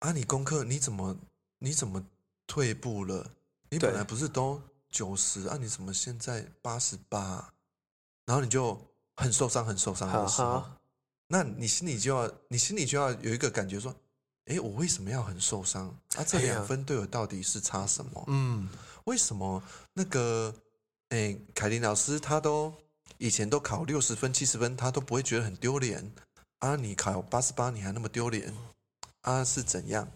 啊，你功课你怎么你怎么退步了？你本来不是都九十啊，你怎么现在八十八？然后你就很受伤，很受伤的时候，那你心里就要，你心里就要有一个感觉说。哎，我为什么要很受伤？啊，这两分对我到底是差什么？嗯，为什么那个哎，凯琳老师他都以前都考六十分、七十分，他都不会觉得很丢脸啊？你考八十八，你还那么丢脸啊？是怎样？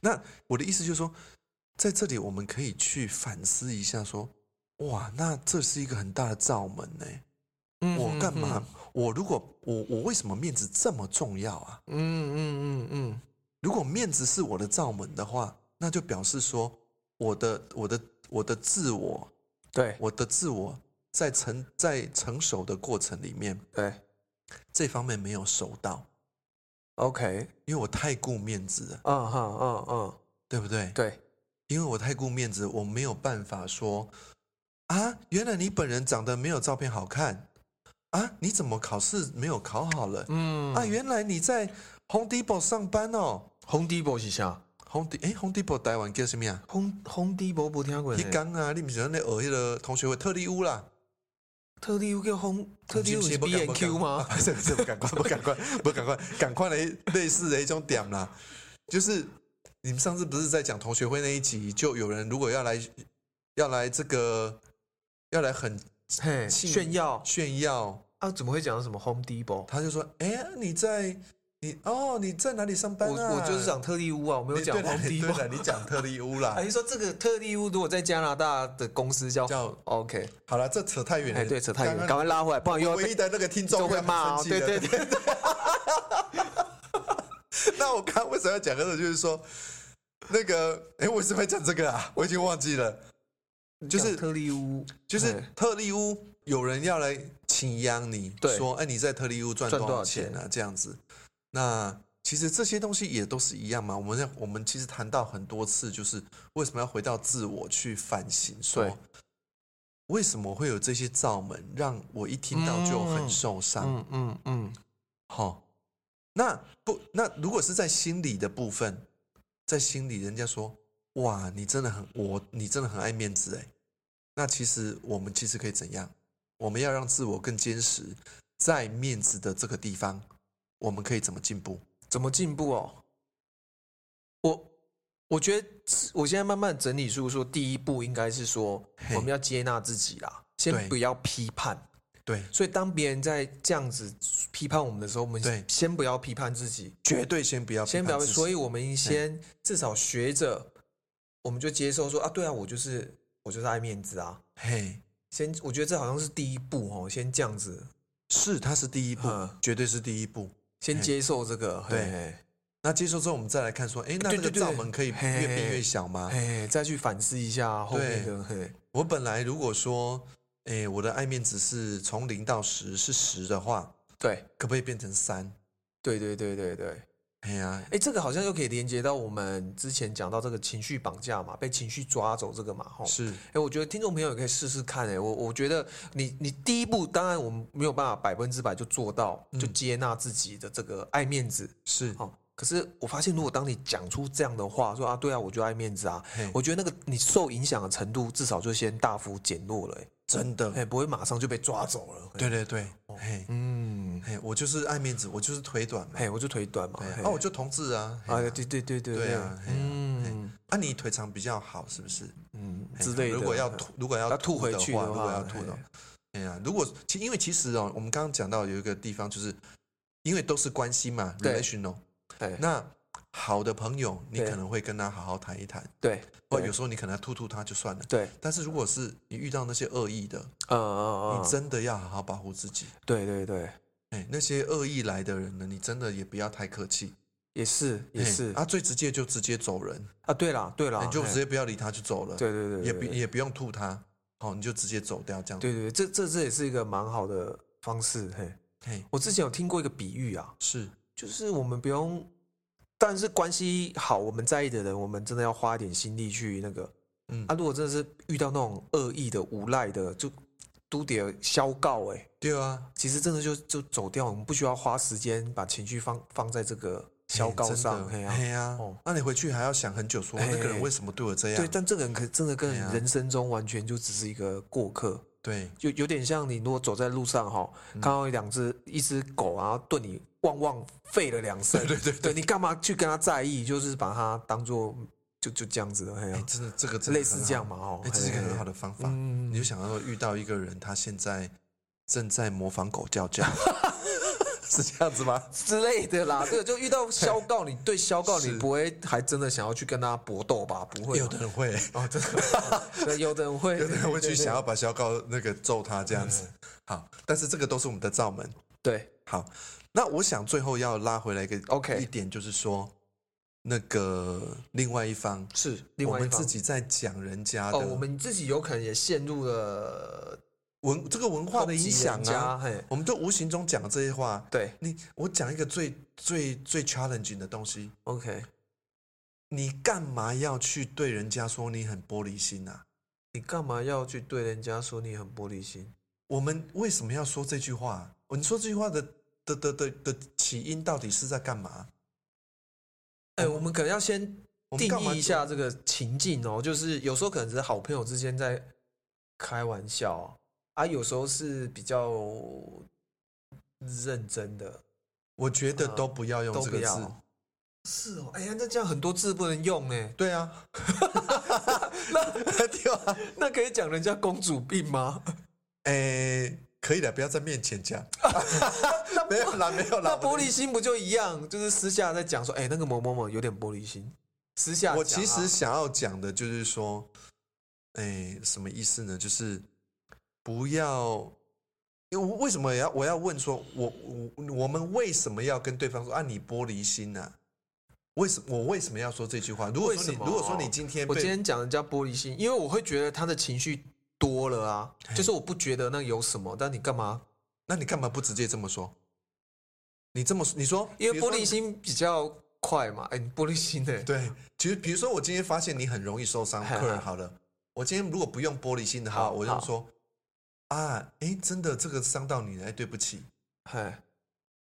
那我的意思就是说，在这里我们可以去反思一下，说哇，那这是一个很大的罩门呢。我干嘛？我如果我我为什么面子这么重要啊？嗯嗯嗯嗯。如果面子是我的罩门的话，那就表示说我的我的我的自我，对我的自我在成在成熟的过程里面，对这方面没有收到。OK，因为我太顾面子了。嗯哼嗯嗯，对不对？对，因为我太顾面子，我没有办法说啊，原来你本人长得没有照片好看啊，你怎么考试没有考好了？嗯啊，原来你在。Home Depot 上班哦，Home Depot 是啥？Home 哎，Home Depot 台湾叫什么呀？Home Home Depot 不听过。你讲啊，你不是那学迄个同学会特例屋啦？特例屋叫 Home 特例屋是 B N Q 吗？不是不是，不赶快不赶快不赶快赶快的类似的一种点啦。就是你们上次不是在讲同学会那一集，就有人如果要来要来这个要来很炫耀炫耀啊？怎么会讲到什么 Home Depot？他就说：“哎呀，你在。”你哦，你在哪里上班啊？我我就是讲特利屋啊，我没有讲皇帝对的，你讲特利屋啦。<laughs> 你说这个特利屋如果在加拿大的公司叫叫 OK，好了，这扯太远了。对，扯太远，赶快拉回来，不然又唯一的那个听众会骂哦。对对对。<laughs> 那我刚为什么要讲这个？就是说，那个，哎，为什么要讲这个啊？我已经忘记了。就是特利屋，就是特利屋，有人要来请央你，说，哎，你在特利屋赚多少钱啊？这样子。那其实这些东西也都是一样嘛。我们我们其实谈到很多次，就是为什么要回到自我去反省，说为什么会有这些罩门，让我一听到就很受伤。嗯嗯嗯。好，那不那如果是在心理的部分，在心里人家说哇，你真的很我你真的很爱面子哎。那其实我们其实可以怎样？我们要让自我更坚实，在面子的这个地方。我们可以怎么进步？怎么进步哦？我我觉得我现在慢慢整理出说，第一步应该是说，我们要接纳自己啦，先不要批判。对，所以当别人在这样子批判我们的时候，我们先不要批判自己，绝对先不要，先不要。所以我们先至少学着，我们就接受说啊，对啊，我就是我就是爱面子啊。嘿，先我觉得这好像是第一步哦，先这样子。是，它是第一步，绝对是第一步。先接受这个，对。那接受之后，我们再来看说，哎，那这个罩门可以越变越小吗？哎，再去反思一下后面的。嘿，我本来如果说，哎，我的爱面子是从零到十是十的话，对，可不可以变成三？对对对对对。哎呀，哎，这个好像又可以连接到我们之前讲到这个情绪绑架嘛，被情绪抓走这个嘛，吼。是，哎，我觉得听众朋友也可以试试看，哎，我我觉得你你第一步，当然我们没有办法百分之百就做到，就接纳自己的这个爱面子，是，哦。可是我发现，如果当你讲出这样的话，说啊，对啊，我就爱面子啊，我觉得那个你受影响的程度，至少就先大幅减弱了，哎。真的，哎，不会马上就被抓走了。对对对，嘿，嗯，嘿，我就是爱面子，我就是腿短嘛，嘿，我就腿短嘛，啊，我就同志啊，啊，对对对对对啊，嗯，啊，你腿长比较好，是不是？嗯，之类的。如果要吐，如果要吐回去的话，如果要吐的，哎。呀，如果其因为其实哦，我们刚刚讲到有一个地方，就是因为都是关系嘛，relation 哦，哎，那好的朋友，你可能会跟他好好谈一谈，对，对。或有时候你可能吐吐他就算了。对，但是如果是你遇到那些恶意的，嗯嗯嗯，你真的要好好保护自己。对对对，哎，那些恶意来的人呢，你真的也不要太客气，也是也嘿是啊，最直接就直接走人，啊，对啦对啦，你就直接不要理他就走了，对对对，也不也不用吐他，好，你就直接走掉这样。对对对，这这这也是一个蛮好的方式。嘿，嘿，我之前有听过一个比喻啊，是，就是我们不用，但是关系好，我们在意的人，我们真的要花一点心力去那个。嗯啊，如果真的是遇到那种恶意的、无赖的，就都得消告哎、对啊，其实真的就就走掉，我们不需要花时间把情绪放放在这个消告上。嘿真的。嘿啊，啊哦，那你回去还要想很久，说嘿那个人为什么对我这样？对，但这个人可真的跟人生中完全就只是一个过客。对。就有点像你如果走在路上哈，看到一两只一只狗，然后对你汪汪吠了两声，<laughs> 对对对。你干嘛去跟他在意？就是把它当做就就这样子的，嘿哎，啊，真的这个真的类似这样嘛哦哎，这是一个很好的方法。嗯你就想到遇到一个人，他现在正在模仿狗叫叫，<laughs> 是这样子吗？之类的啦。这个就遇到 <laughs> 消告，你对消告你不会还真的想要去跟他搏斗吧？不会，有的人会，哦，真的，<laughs> 对，有的人会，有的人会去想要把肖告那个揍他这样子。好，但是这个都是我们的罩门。对，好，那我想最后要拉回来一个 OK 一点，就是说，那个另外一方，是另我外一方们自己在讲人家的哦，我们自己有可能也陷入了文这个文化的影响啊，嘿，我们都无形中讲这些话。对你，我讲一个最最最 challenging 的东西，，OK，你干嘛要去对人家说你很玻璃心啊？你干嘛要去对人家说你很玻璃心？我们为什么要说这句话？你说这句话的的的的的起因到底是在干嘛？哎、我们可能要先定义一下这个情境哦，就是有时候可能只是好朋友之间在开玩笑啊，有时候是比较认真的，我觉得都不要用这个字。要。是哦，哎呀，那这样很多字不能用哎，对啊，<laughs> 那 <laughs> 对啊，那可以讲人家公主病吗？哎，可以了，不要在面前讲。<laughs> 没有啦，没有啦。那玻璃心不就一样？就是私下在讲说，哎、那个某某某有点玻璃心，私下我其实想要讲的就是说，哎，什么意思呢？就是不要，因为我为什么要我要问说，我我我们为什么要跟对方说啊，你玻璃心呢、为什我为什么要说这句话？如果说如果说你今天我今天讲人家玻璃心，因为我会觉得他的情绪多了啊，就是我不觉得那有什么，但你干嘛？那你干嘛不直接这么说？你这么你说，因为玻璃心比较快嘛，哎、你玻璃心的、对，其实比如说我今天发现你很容易受伤，嗨客人好了，我今天如果不用玻璃心的话，我就说啊，哎，真的这个伤到你了，哎，对不起，嗨，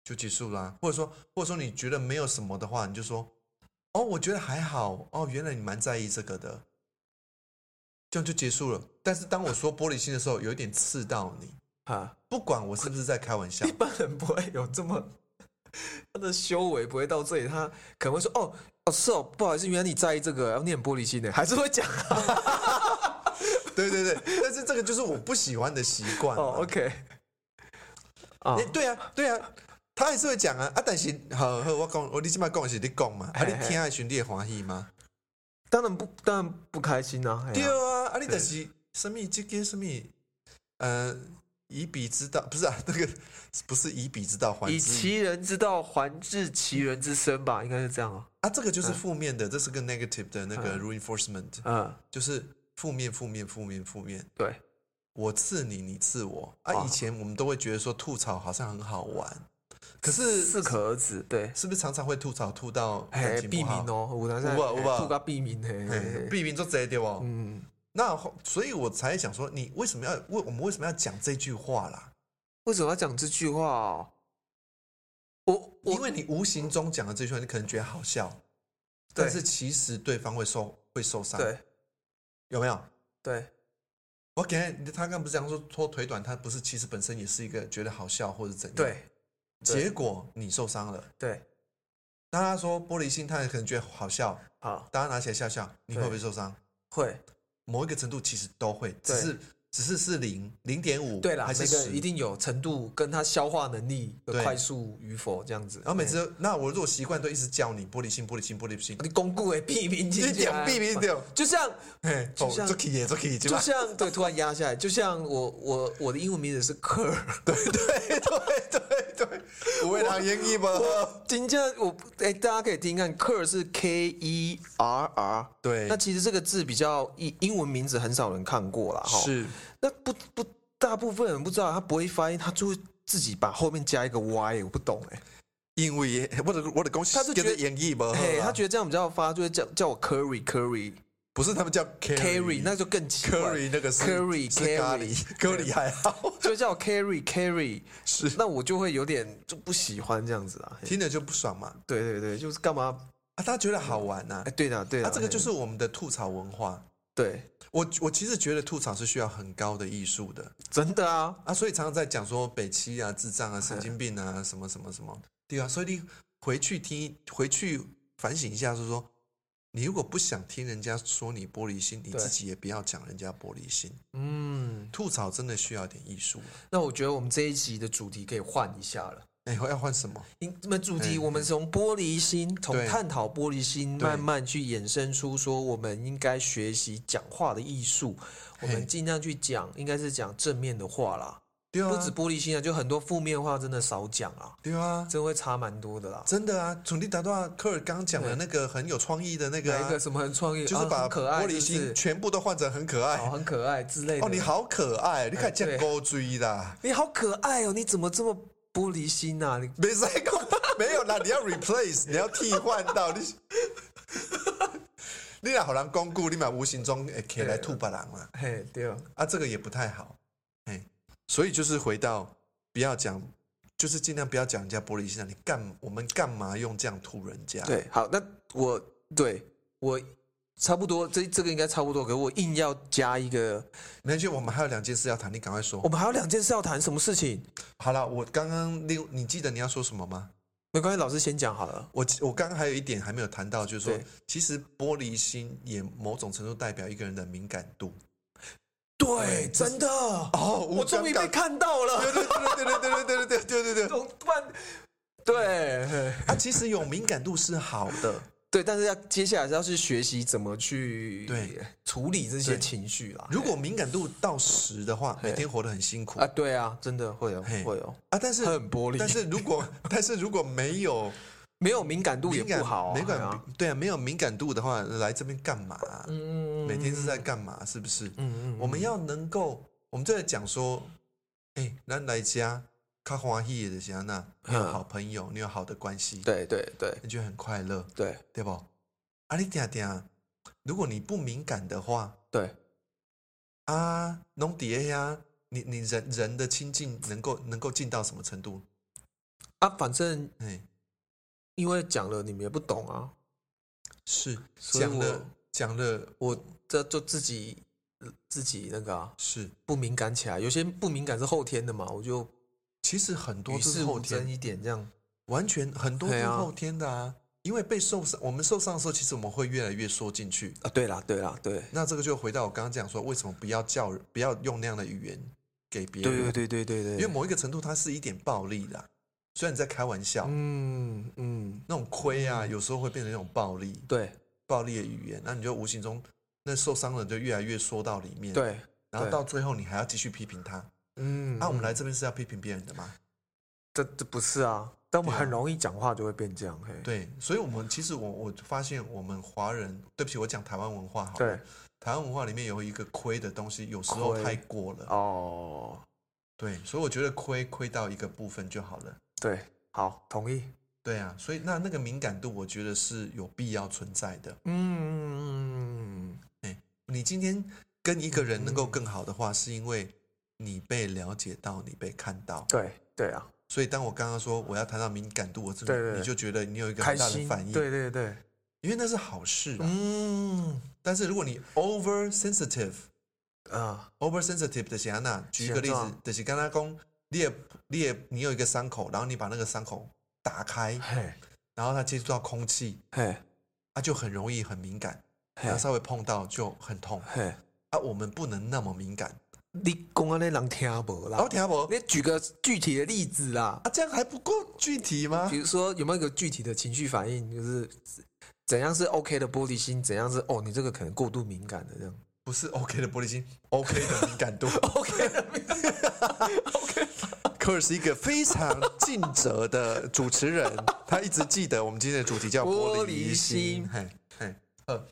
就结束啦。或者说，或者说你觉得没有什么的话，你就说哦，我觉得还好，哦，原来你蛮在意这个的，这样就结束了。但是当我说玻璃心的时候，有一点刺到你，哈，不管我是不是在开玩笑。一，般人不会有这么 <laughs> 他的修为不会到这里，他可能会说哦哦是哦，不好意思，原来你在意这个，要念玻璃心的，还是会讲 <laughs> 对对对，但是这个就是我不喜欢的习惯。哦，OK，啊。哎、，对啊，对啊，他还是会讲啊。啊，但是好好，我讲，我你起码讲的是你讲嘛，啊，你听的时候你会欢喜吗？当然不，当然不开心啊，哎对呀啊，啊，你就是什么这个什么，呃，以彼之道不是啊，<laughs> 那个不是以彼之道还以其人之道还治其人之身吧，应该是这样啊，啊，这个就是负面的，这是个 negative 的那个 reinforcement，嗯，就是负面负面负面负面，对，我刺你，你刺我。啊。以前我们都会觉得说吐槽好像很好玩，可是适可而止，对。是不是常常会吐槽吐到感嘿，避情不好？免？哦，有男有吧有？吧吐个避免嘿，嘿嘿。嘿避免做这对不？嗯，那后所以我才想说，你为什么要为我们为什么要讲这句话啦？为什么要讲这句话？哦？我我。因为你无形中讲的这句话，你可能觉得好笑，但是其实对方会受会受伤，对。有没有？对。我给他他刚刚不是讲说拖腿短，他不是其实本身也是一个觉得好笑或者怎样，，对。对。结果你受伤了。对，当他说玻璃心，他也可能觉得好笑，好。大家拿起来笑笑，你会不会受伤？会某一个程度其实都会，只是只是是零零点五，对啦，还是十每个一定有程度跟它消化能力的快速与否这样子。然后每次，那我如果习惯都一直叫你玻璃心、玻璃心、玻璃心，你巩固诶，避免一点避免掉，就像嘿，哦，就可以，这可以，就像对，突然压下来，就像我我我的英文名字是 Kerr，对对对对对，五位堂英译吧，今天我哎、大家可以听看，Kerr 是 K E R R，对那其实这个字比较英英文名字很少人看过了。哈。是那不不，大部分人不知道，他不会发音，他就会自己把后面加一个 Y，我不懂哎、因为我的我的公司他是觉得演绎吧，嘿，他觉得这样比较发，就会叫叫我 Curry Curry 不是他们叫 Carry，那就更奇怪。Curry 那个是 Curry 是咖喱，咖喱还好，<laughs> 就叫我 Carry Carry，是。那我就会有点就不喜欢这样子啊。嘿。听着就不爽嘛，对对对，就是干嘛？啊，他觉得好玩呐哎，，对的对的，啊，这个就嘿是我们的吐槽文化。对，我我其实觉得吐槽是需要很高的艺术的真的啊，啊，所以常常在讲说北七啊、智障啊、神经病啊、什么什么什么，对啊，所以你回去听，回去反省一下，就是说，你如果不想听人家说你玻璃心，你自己也不要讲人家玻璃心。嗯，吐槽真的需要点艺术。那我觉得我们这一集的主题可以换一下了。哎，要换什么？因那么主题，嗯我们从玻璃心，从对探讨玻璃心，慢慢去衍生出说，我们应该学习讲话的艺术。我们嘿尽量去讲，应该是讲正面的话啦，对啊，不止玻璃心啊，就很多负面话真的少讲啊，对啊，真的会差蛮多的啦。真的啊。从你打断科尔刚讲的那个很有创意的那个啊哪一个，什么很创意，啊就是把可爱玻璃心全部都换成很可哦，爱。很可爱之类的。哦，你，好可爱，你看这对样勾追的。你好可爱哦，你怎么这么玻璃心啊？你没在讲，没有啦，你要 replace，<laughs> 你要替换到你。<laughs> 你俩好人光顾，你嘛无形中诶可以来吐别人嘛，嘿，对哦，啊，这个也不太好，嘿，所以就是回到不要讲，就是尽量不要讲人家玻璃心啊，你干我们干嘛用这样吐人家？，对，好，那我对我差不多，这这个应该差不多，可我硬要加一个，没关系，我们还有两件事要谈，你赶快说我。们还有两件事要谈，什么事情？好了，我刚刚六你记得你要说什么吗？没关系，老师先讲好了。我我刚刚还有一点还没有谈到，就是说，其实玻璃心也某种程度代表一个人的敏感度。对，真的，哦，我终于被看到了，对对对对对对对对对对对对。对嘿啊，其实有敏感度是好的，对，但是要接下来是要去学习怎么去对处理这些情绪啦。如果敏感度到十的话，每天活得很辛苦啊，对啊，真的会有会有，啊。但是很玻璃，但是如果 <laughs> 但是如果没有没有敏感度也不好啊，敏感对啊对啊，没有敏感度的话，来这边干嘛？嗯每天是在干嘛？是不是？嗯嗯，我们要能够，我们就在讲说，哎，咱来家看欢喜的是那，你有嗯好朋友，你有好的关系，对对对。你觉得很快乐，对。对不？啊，你定定，如果你不敏感的话，对，啊，弄碟呀，你你人人的亲近能够能够近到什么程度？啊，反正哎，因为讲了你们也不懂啊，是讲了我讲了，我这就自己自己那个啊是，不敏感起来，有些不敏感是后天的嘛，我就其实很多都是后天，一点这样。完全很多是后天的啊。因为被受伤，我们受伤的时候，其实我们会越来越缩进去。啊，对啦，对啦，对，那这个就回到我刚刚讲说，为什么不要叫，不要用那样的语言给别人？对对对对对对，因为某一个程度，它是一点暴力的啊。虽然你在开玩笑，嗯嗯，那种亏啊，有时候会变成一种暴力，对暴力的语言，那你就无形中那受伤的人就越来越缩到里面。，对然后到最后你还要继续批评他。嗯，啊，我们嗯来这边是要批评别人的吗？这这不是啊，但我们很容易讲话就会变这样，嘿，对，所以我们其实我我发现我们华人，对不起，我讲台湾文化好了。对，台湾文化里面有一个亏的东西，有时候太过了。哦，对，所以我觉得亏亏到一个部分就好了。对，好，同意，对啊，所以那那个敏感度，我觉得是有必要存在的。嗯，你今天跟一个人能够嗯更好的话，是因为你被了解到，你被看到。对对啊，所以当我刚刚说我要谈到敏感度，我真的你就觉得你有一个很大的反应，对对对，因为那是好事啊。嗯。但是如果你 over sensitive。啊，oversensitive 的是安娜，举一个例子就是刚刚讲，你也你也你有一个伤口，然后你把那个伤口打开，嘿。然后它接触到空气，嘿。它就很容易很敏感，然后稍微碰到就很痛。嘿，啊。我们不能那么敏感，你讲安那人听不啦？听无你举个具体的例子啦，啊，这样还不够具体吗比？如说有没有一个具体的情绪反应，就是怎样是 OK 的玻璃心，怎样是哦你这个可能过度敏感的这样。不是 OK 的玻璃心，OK 的敏感度。<laughs> OK 的敏感 OK 科尔是一个非常尽责的主持人，他一直记得我们今天的主题叫玻 <laughs> 玻璃璃心心。嘿，嘿，呃，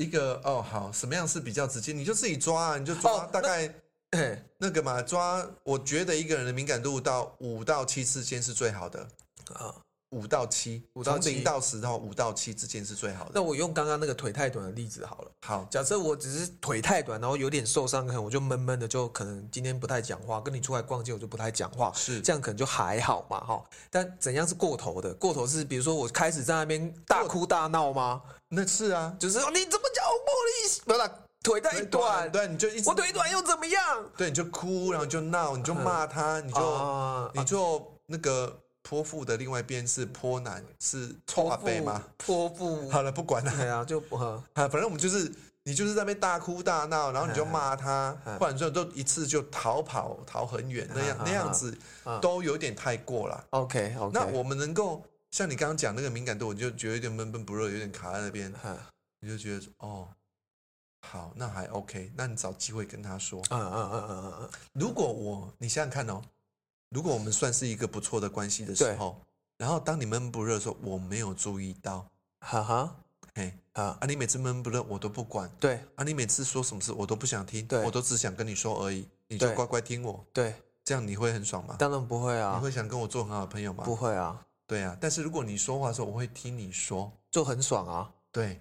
一个哦，好，什么样是比较直接？你就自己抓啊，你就抓哦大概嘿那个嘛，抓。我觉得一个人的敏感度到五到七之间是最好的，啊，五到七，五到7从零到十到五到七之间是最好的。那我用刚刚那个腿太短的例子好了。好，假设我只是腿太短，然后有点受伤，可能我就闷闷的，就可能今天不太讲话，跟你出来逛街我就不太讲话，是这样可能就还好嘛，哈。但怎样是过头的？过头是比如说我开始在那边大哭大闹吗？那是啊，就是说你怎么叫我玻璃心？不是啦腿太短，对，你就一直我腿短又怎么样？对，你就哭，然后就闹，你就骂他，你就、啊你就那个泼妇的另外一边是泼男，是臭阿伯吗？泼妇，<laughs> 好了，不管了，对啊，就呃。<laughs> 啊，反正我们就是你就是在那边大哭大闹，<laughs> 然后你就骂他嗯，不然就都一次就逃跑逃很远，那样嗯那样子嗯。都有点太过了。OK OK，那我们能够像你刚刚讲那个敏感度，我就觉得有点闷闷不乐，有点卡在那边，嗯。你就觉得说哦，好，那还 OK，那你找机会跟他说。嗯嗯嗯嗯嗯，如果我，你想想看哦，如果我们算是一个不错的关系的时候，然后当你闷不热的时候，我没有注意到，哈哈。嘿，啊，啊，你每次闷不热我都不管，对。啊，你每次说什么事我都不想听，对。我都只想跟你说而已，你就乖乖听我，对，这样你会很爽吗？当然不会啊。你啊，会想跟我做很好的朋友吗？不，会啊，对啊。但是如果你说话的时候，我会听你说，就很爽啊，对，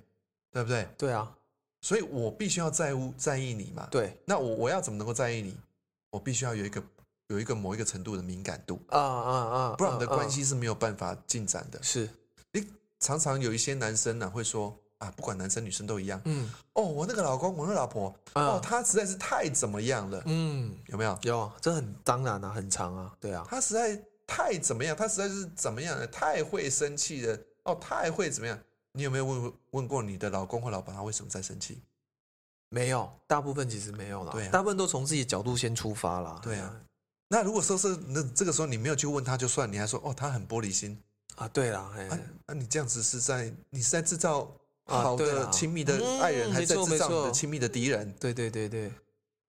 对不对？对啊，所以我必须要在乎在意你嘛。对。那我我要怎么能够在意你？我必须要有一个有一个某一个程度的敏感度，啊啊啊，不然我们的嗯关系是没有办法进展的。是，你常常有一些男生呢、会说啊，不管男生女生都一样。嗯哦，我那个老公，我那个老婆，啊哦，他实在是太怎么样了，嗯，有没有？有啊，这很当然啊，很长啊，对啊，他实在太怎么样？他实在是怎么样了？太会生气了，哦，太会怎么样？你有没有问问过你的老公或老婆，他为什么在生气？没有，大部分其实没有啦，对啊大部分都从自己的角度先出发啦，对啊，那如果说是那这个时候你没有去问他就算，你还说哦他很玻璃心啊，对啦，哎啊，那你这样子是在你是在制造啊好的亲密的爱人，嗯还是在制造你的亲密的敌人？对对对对，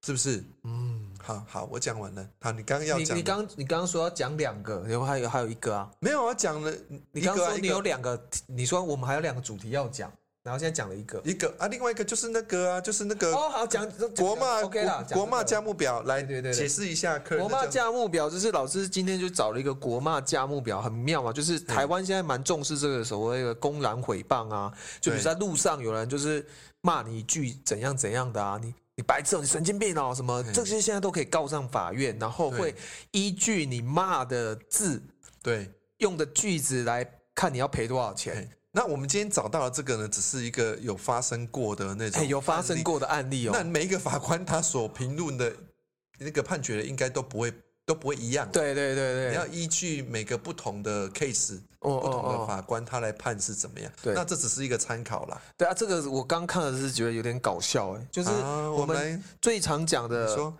是不是？嗯，好好，我讲完了。好，你刚刚要讲你刚你刚刚说要讲两个，然后还有还有一个啊，没有啊？讲了你刚说你有两个，你说我们还有两个主题要讲，然后现在讲了一个，一个啊，另外一个就是那个啊，就是那个哦，好讲国骂 OK 啦，国国骂价目表来对对对解释一下客人国骂价目表，就是老师今天就找了一个国骂价目表，很妙啊，就是台湾现在蛮重视这个所谓的公然诽谤啊，就比如在路上有人就是骂你一句怎样怎样的啊，你。你白痴哦，你神经病哦，什么嗯这些现在都可以告上法院，然后会依据你骂的字、对。用的句子来看你要赔多少嘿钱。那我们今天找到的这个呢，只是一个有发生过的那种哎，有发。生过的案例哦。那每一个法官他所评论的那个判决的，应该都不会都不会一样。，对对对对，你要依据每个不同的 case、哦不同的法官他来判是怎么样。对那这只是一个参考啦。对啊，这个我刚看的是觉得有点搞笑哎，就是啊我们最常讲你的，说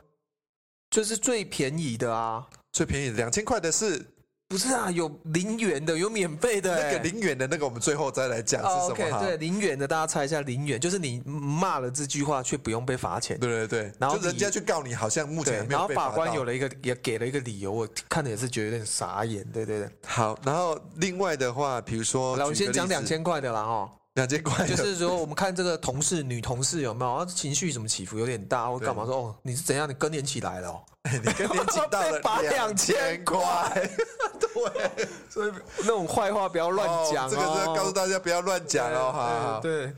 就是最便宜的啊，最便宜的两千块的是不是啊，有零元的，有免费的欸，那个零元的那个，我们最后再来讲哦是什么哈。对，零元的，大家猜一下，零元就是你骂了这句话却不用被罚钱。对对对，然后就人家你去告你，好像目前没然后法官有了一个也给了一个理由，我看的也是觉得有点傻眼。对对对，好，然后另外的话，比如说，来，我先讲两千块的啦哈，两千块，就是说我们看这个同事女同事有没有，情绪什么起伏有点大，或干嘛说哦你是怎样，你更年期来了哦，<laughs> 你更年期到了 <laughs> 被罚两千块，<laughs> 对，所以那种坏话不要乱讲哦这个是要告诉大家不要乱讲哦，好好。对对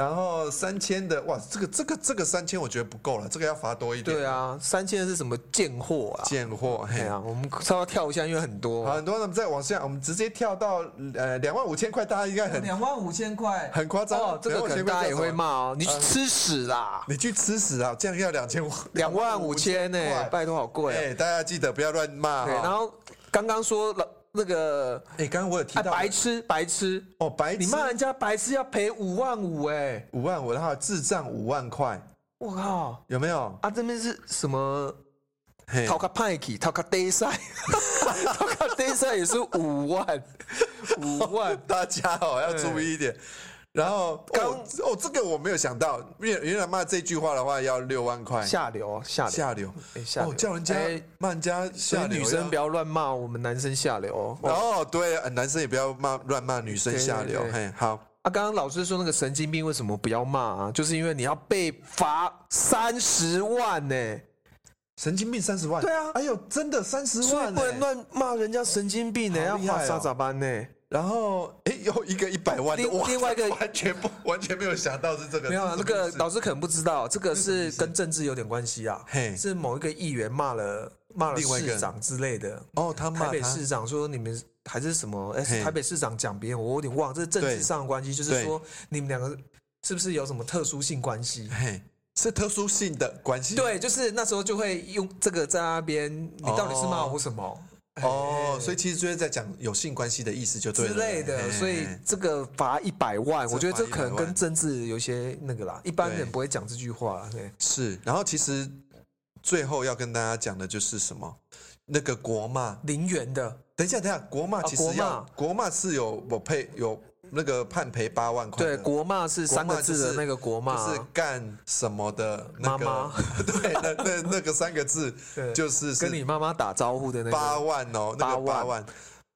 然后三千的，哇，这个这个这个三千我觉得不够了，这个要罚多一点。对，啊，三千是什么贱货啊？贱货，嘿对。啊，我们稍微跳一下，因为很多好，很多人再往下，我们直接跳到呃两万五千块，大家应该很两万五千块，很夸张哦，这个可能大家也会骂哦，你去吃屎啦！你去吃屎啊！这样要两千五，两万五千呢块，拜托好贵哎，啊！大家记得不要乱骂对，然后刚刚说了那个哎，刚刚我有提哎到白痴白痴，哦，白痴你骂人家白痴要赔五万五哎，五万五，然后智障五万块，我靠有没有？啊！这边是什么？嘿淘卡派克，淘卡 day 赛，淘卡 day 赛也是五万，五万。<laughs> 大家哦要注意一点。然后刚哦，这个我没有想到，原原来骂这句话的话要六万块，下流，下流，下流哎下流哦，叫人家哎骂人家所下流，女生不要乱骂我们男生下流哦。哦，对，呃男生也不要骂乱骂女生下流。嘿，好，啊，刚刚老师说那个神经病为什么不要骂啊？就是因为你要被罚三十万呢、神经病三十万，对啊哎呦，真的三十万，不能。乱骂人家神经病呢、要罚啥咋办呢？然后，哎，有一个 <laughs> 一百万的，另哇另外一个完全不完全没有想到是这个，没有啊，是这个老师可能不知道，这个是跟政治有点关系啊。嘿是某一个议员骂了骂了市长之类的。哦，他骂他台北市长说你们还是什么？哎，台北市长讲别人，我有点忘，这是政治上的关系，就是说你们两个是不是有什么特殊性关系？嘿，是特殊性的关系。对，就是那时候就会用这个在那边，你到底是骂我什么？哦，哎所以其实就是在讲有性关系的意思就对了之类的，嘿所以这个罚一百万，这我觉得这可能跟政治有些那个啦，一般人不会讲这句话。对，是。然后其实最后要跟大家讲的就是什么？那个国骂，零元的，等一下，等一下，国骂啊其实要、啊国骂是有我配有那个判赔八万块的，对，国骂是三个字的那个国骂，就是干什么的那个，妈妈 <laughs> 对，那那那个三个字就是是跟你妈妈打招呼的那八个。万哦，那个八万。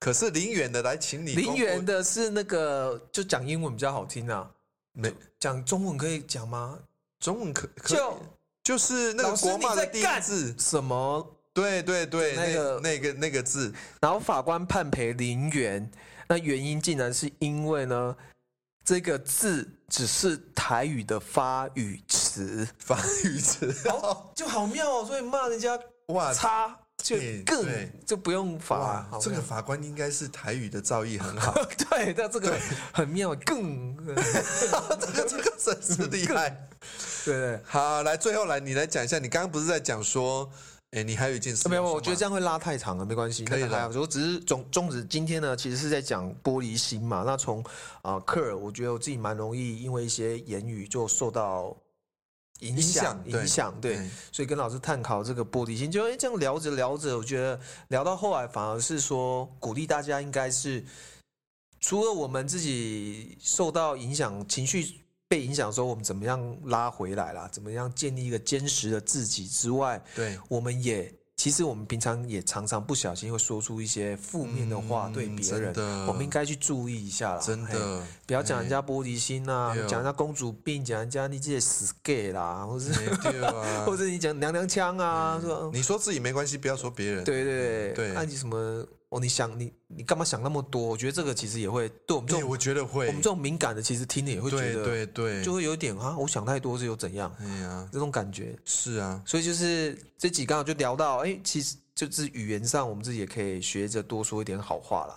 可是零元的来，请你零元的是那个，就讲英文比较好听啊。没讲中文可以讲吗？中文可可以就就是那个国骂的第一干字，什么？对对对，那那个那个那个字，然后法官判赔零元，那原因竟然是因为呢，这个字只是台语的发语词，发语词，好就好妙哦，所以骂人家哇，差就更就不用罚这个法官应该是台语的造诣很好，<laughs> 对，但这个很妙，更对 <laughs> 这个这个真是厉害。对。好，来最后来，你来讲一下，你刚刚不是在讲说，哎，你还有一件事没有，我觉得这样会拉太长了，没关系，可以那个还的。我只是总宗旨，今天呢，其实是在讲玻璃心嘛。那从啊克尔，我觉得我自己蛮容易因为一些言语就受到影响，影响对，所以跟老师探讨这个玻璃心，就哎这样聊着聊着，我觉得聊到后来反而是说鼓励大家应该是除了我们自己受到影响、情绪被影响的时候，我们怎么样拉回来啦？怎么样建立一个坚实的自己之外，对，我们也其实我们平常也常常不小心会说出一些负面的话嗯对别人，我们应该去注意一下啦。真的不要讲人家玻璃心啊讲人家公主病，讲人家你这些死 gay 啦，或是 <laughs> 或者你讲娘娘腔啊，说你说自己没关系，不要说别人。对对对那你什么哦？你想你你干嘛想那么多？我觉得这个其实也会对我们这，种我觉得会。我们这种敏感的，其实听了也会觉得对对，就会有一点啊，我想太多是有怎样哎呀，这种感觉。是啊，所以就是这几刚好就聊到，哎，其实就是语言上，我们自己也可以学着多说一点好话啦。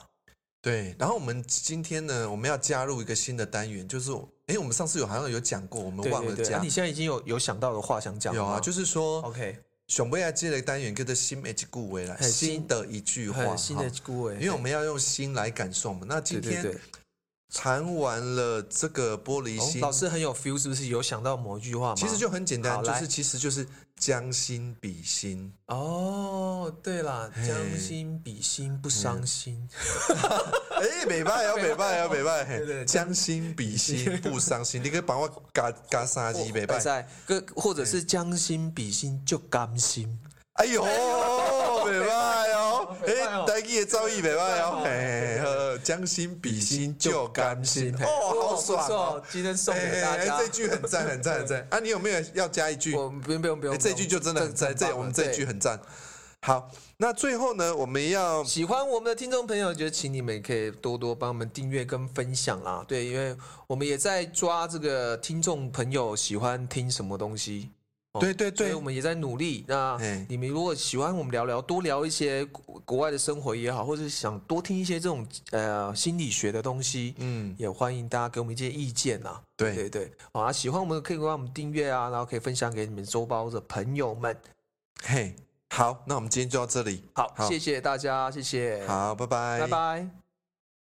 对。然后我们今天呢，我们要加入一个新的单元，就是，哎，我们上次有好像有讲过，我们对对对，忘了加啊你。现在已经有有想到的话想讲吗有啊，就是说，OK，熊贝亚接的单元叫做新的一句话啦，新新的一句话，因为我们要用心来感受嘛。那今天对对对，谈完了这个玻璃哦心，老师很有 feel，是不是有想到某一句话吗？其实就很简单，就是其实就是将心比心。哦，对啦，嘿将心比心不伤心，哎，美拜哦，美拜哦，美对拜，对将心比心不伤心。你可以帮我加加三字，美拜。或者是将心比心就甘心。哎呦，美拜哎，台语的造诣美拜哦，哎，呵将心比心就甘心。哦，好爽哦！，今天送给大家。这句很赞，很赞，很赞啊！你有没有要加一句？我不用不用不用，哎，这句就真的很赞，这我们这句很。很赞。好，那最后呢，我们要喜欢我们的听众朋友，就请你们可以多多帮我们订阅跟分享啦。对，因为我们也在抓这个听众朋友喜欢听什么东西。哦对对对所以我们也在努力。那哎你们如果喜欢我们聊聊，多聊一些国国外的生活也好，或者是想多听一些这种呃心理学的东西，嗯，也欢迎大家给我们一些意见呐。对对对，好啊，喜欢我们可以帮我们订阅啊，然后可以分享给你们周包的朋友们。嘿，好，那我们今天就到这里。好，好谢谢大家，谢谢，好，拜拜，拜拜。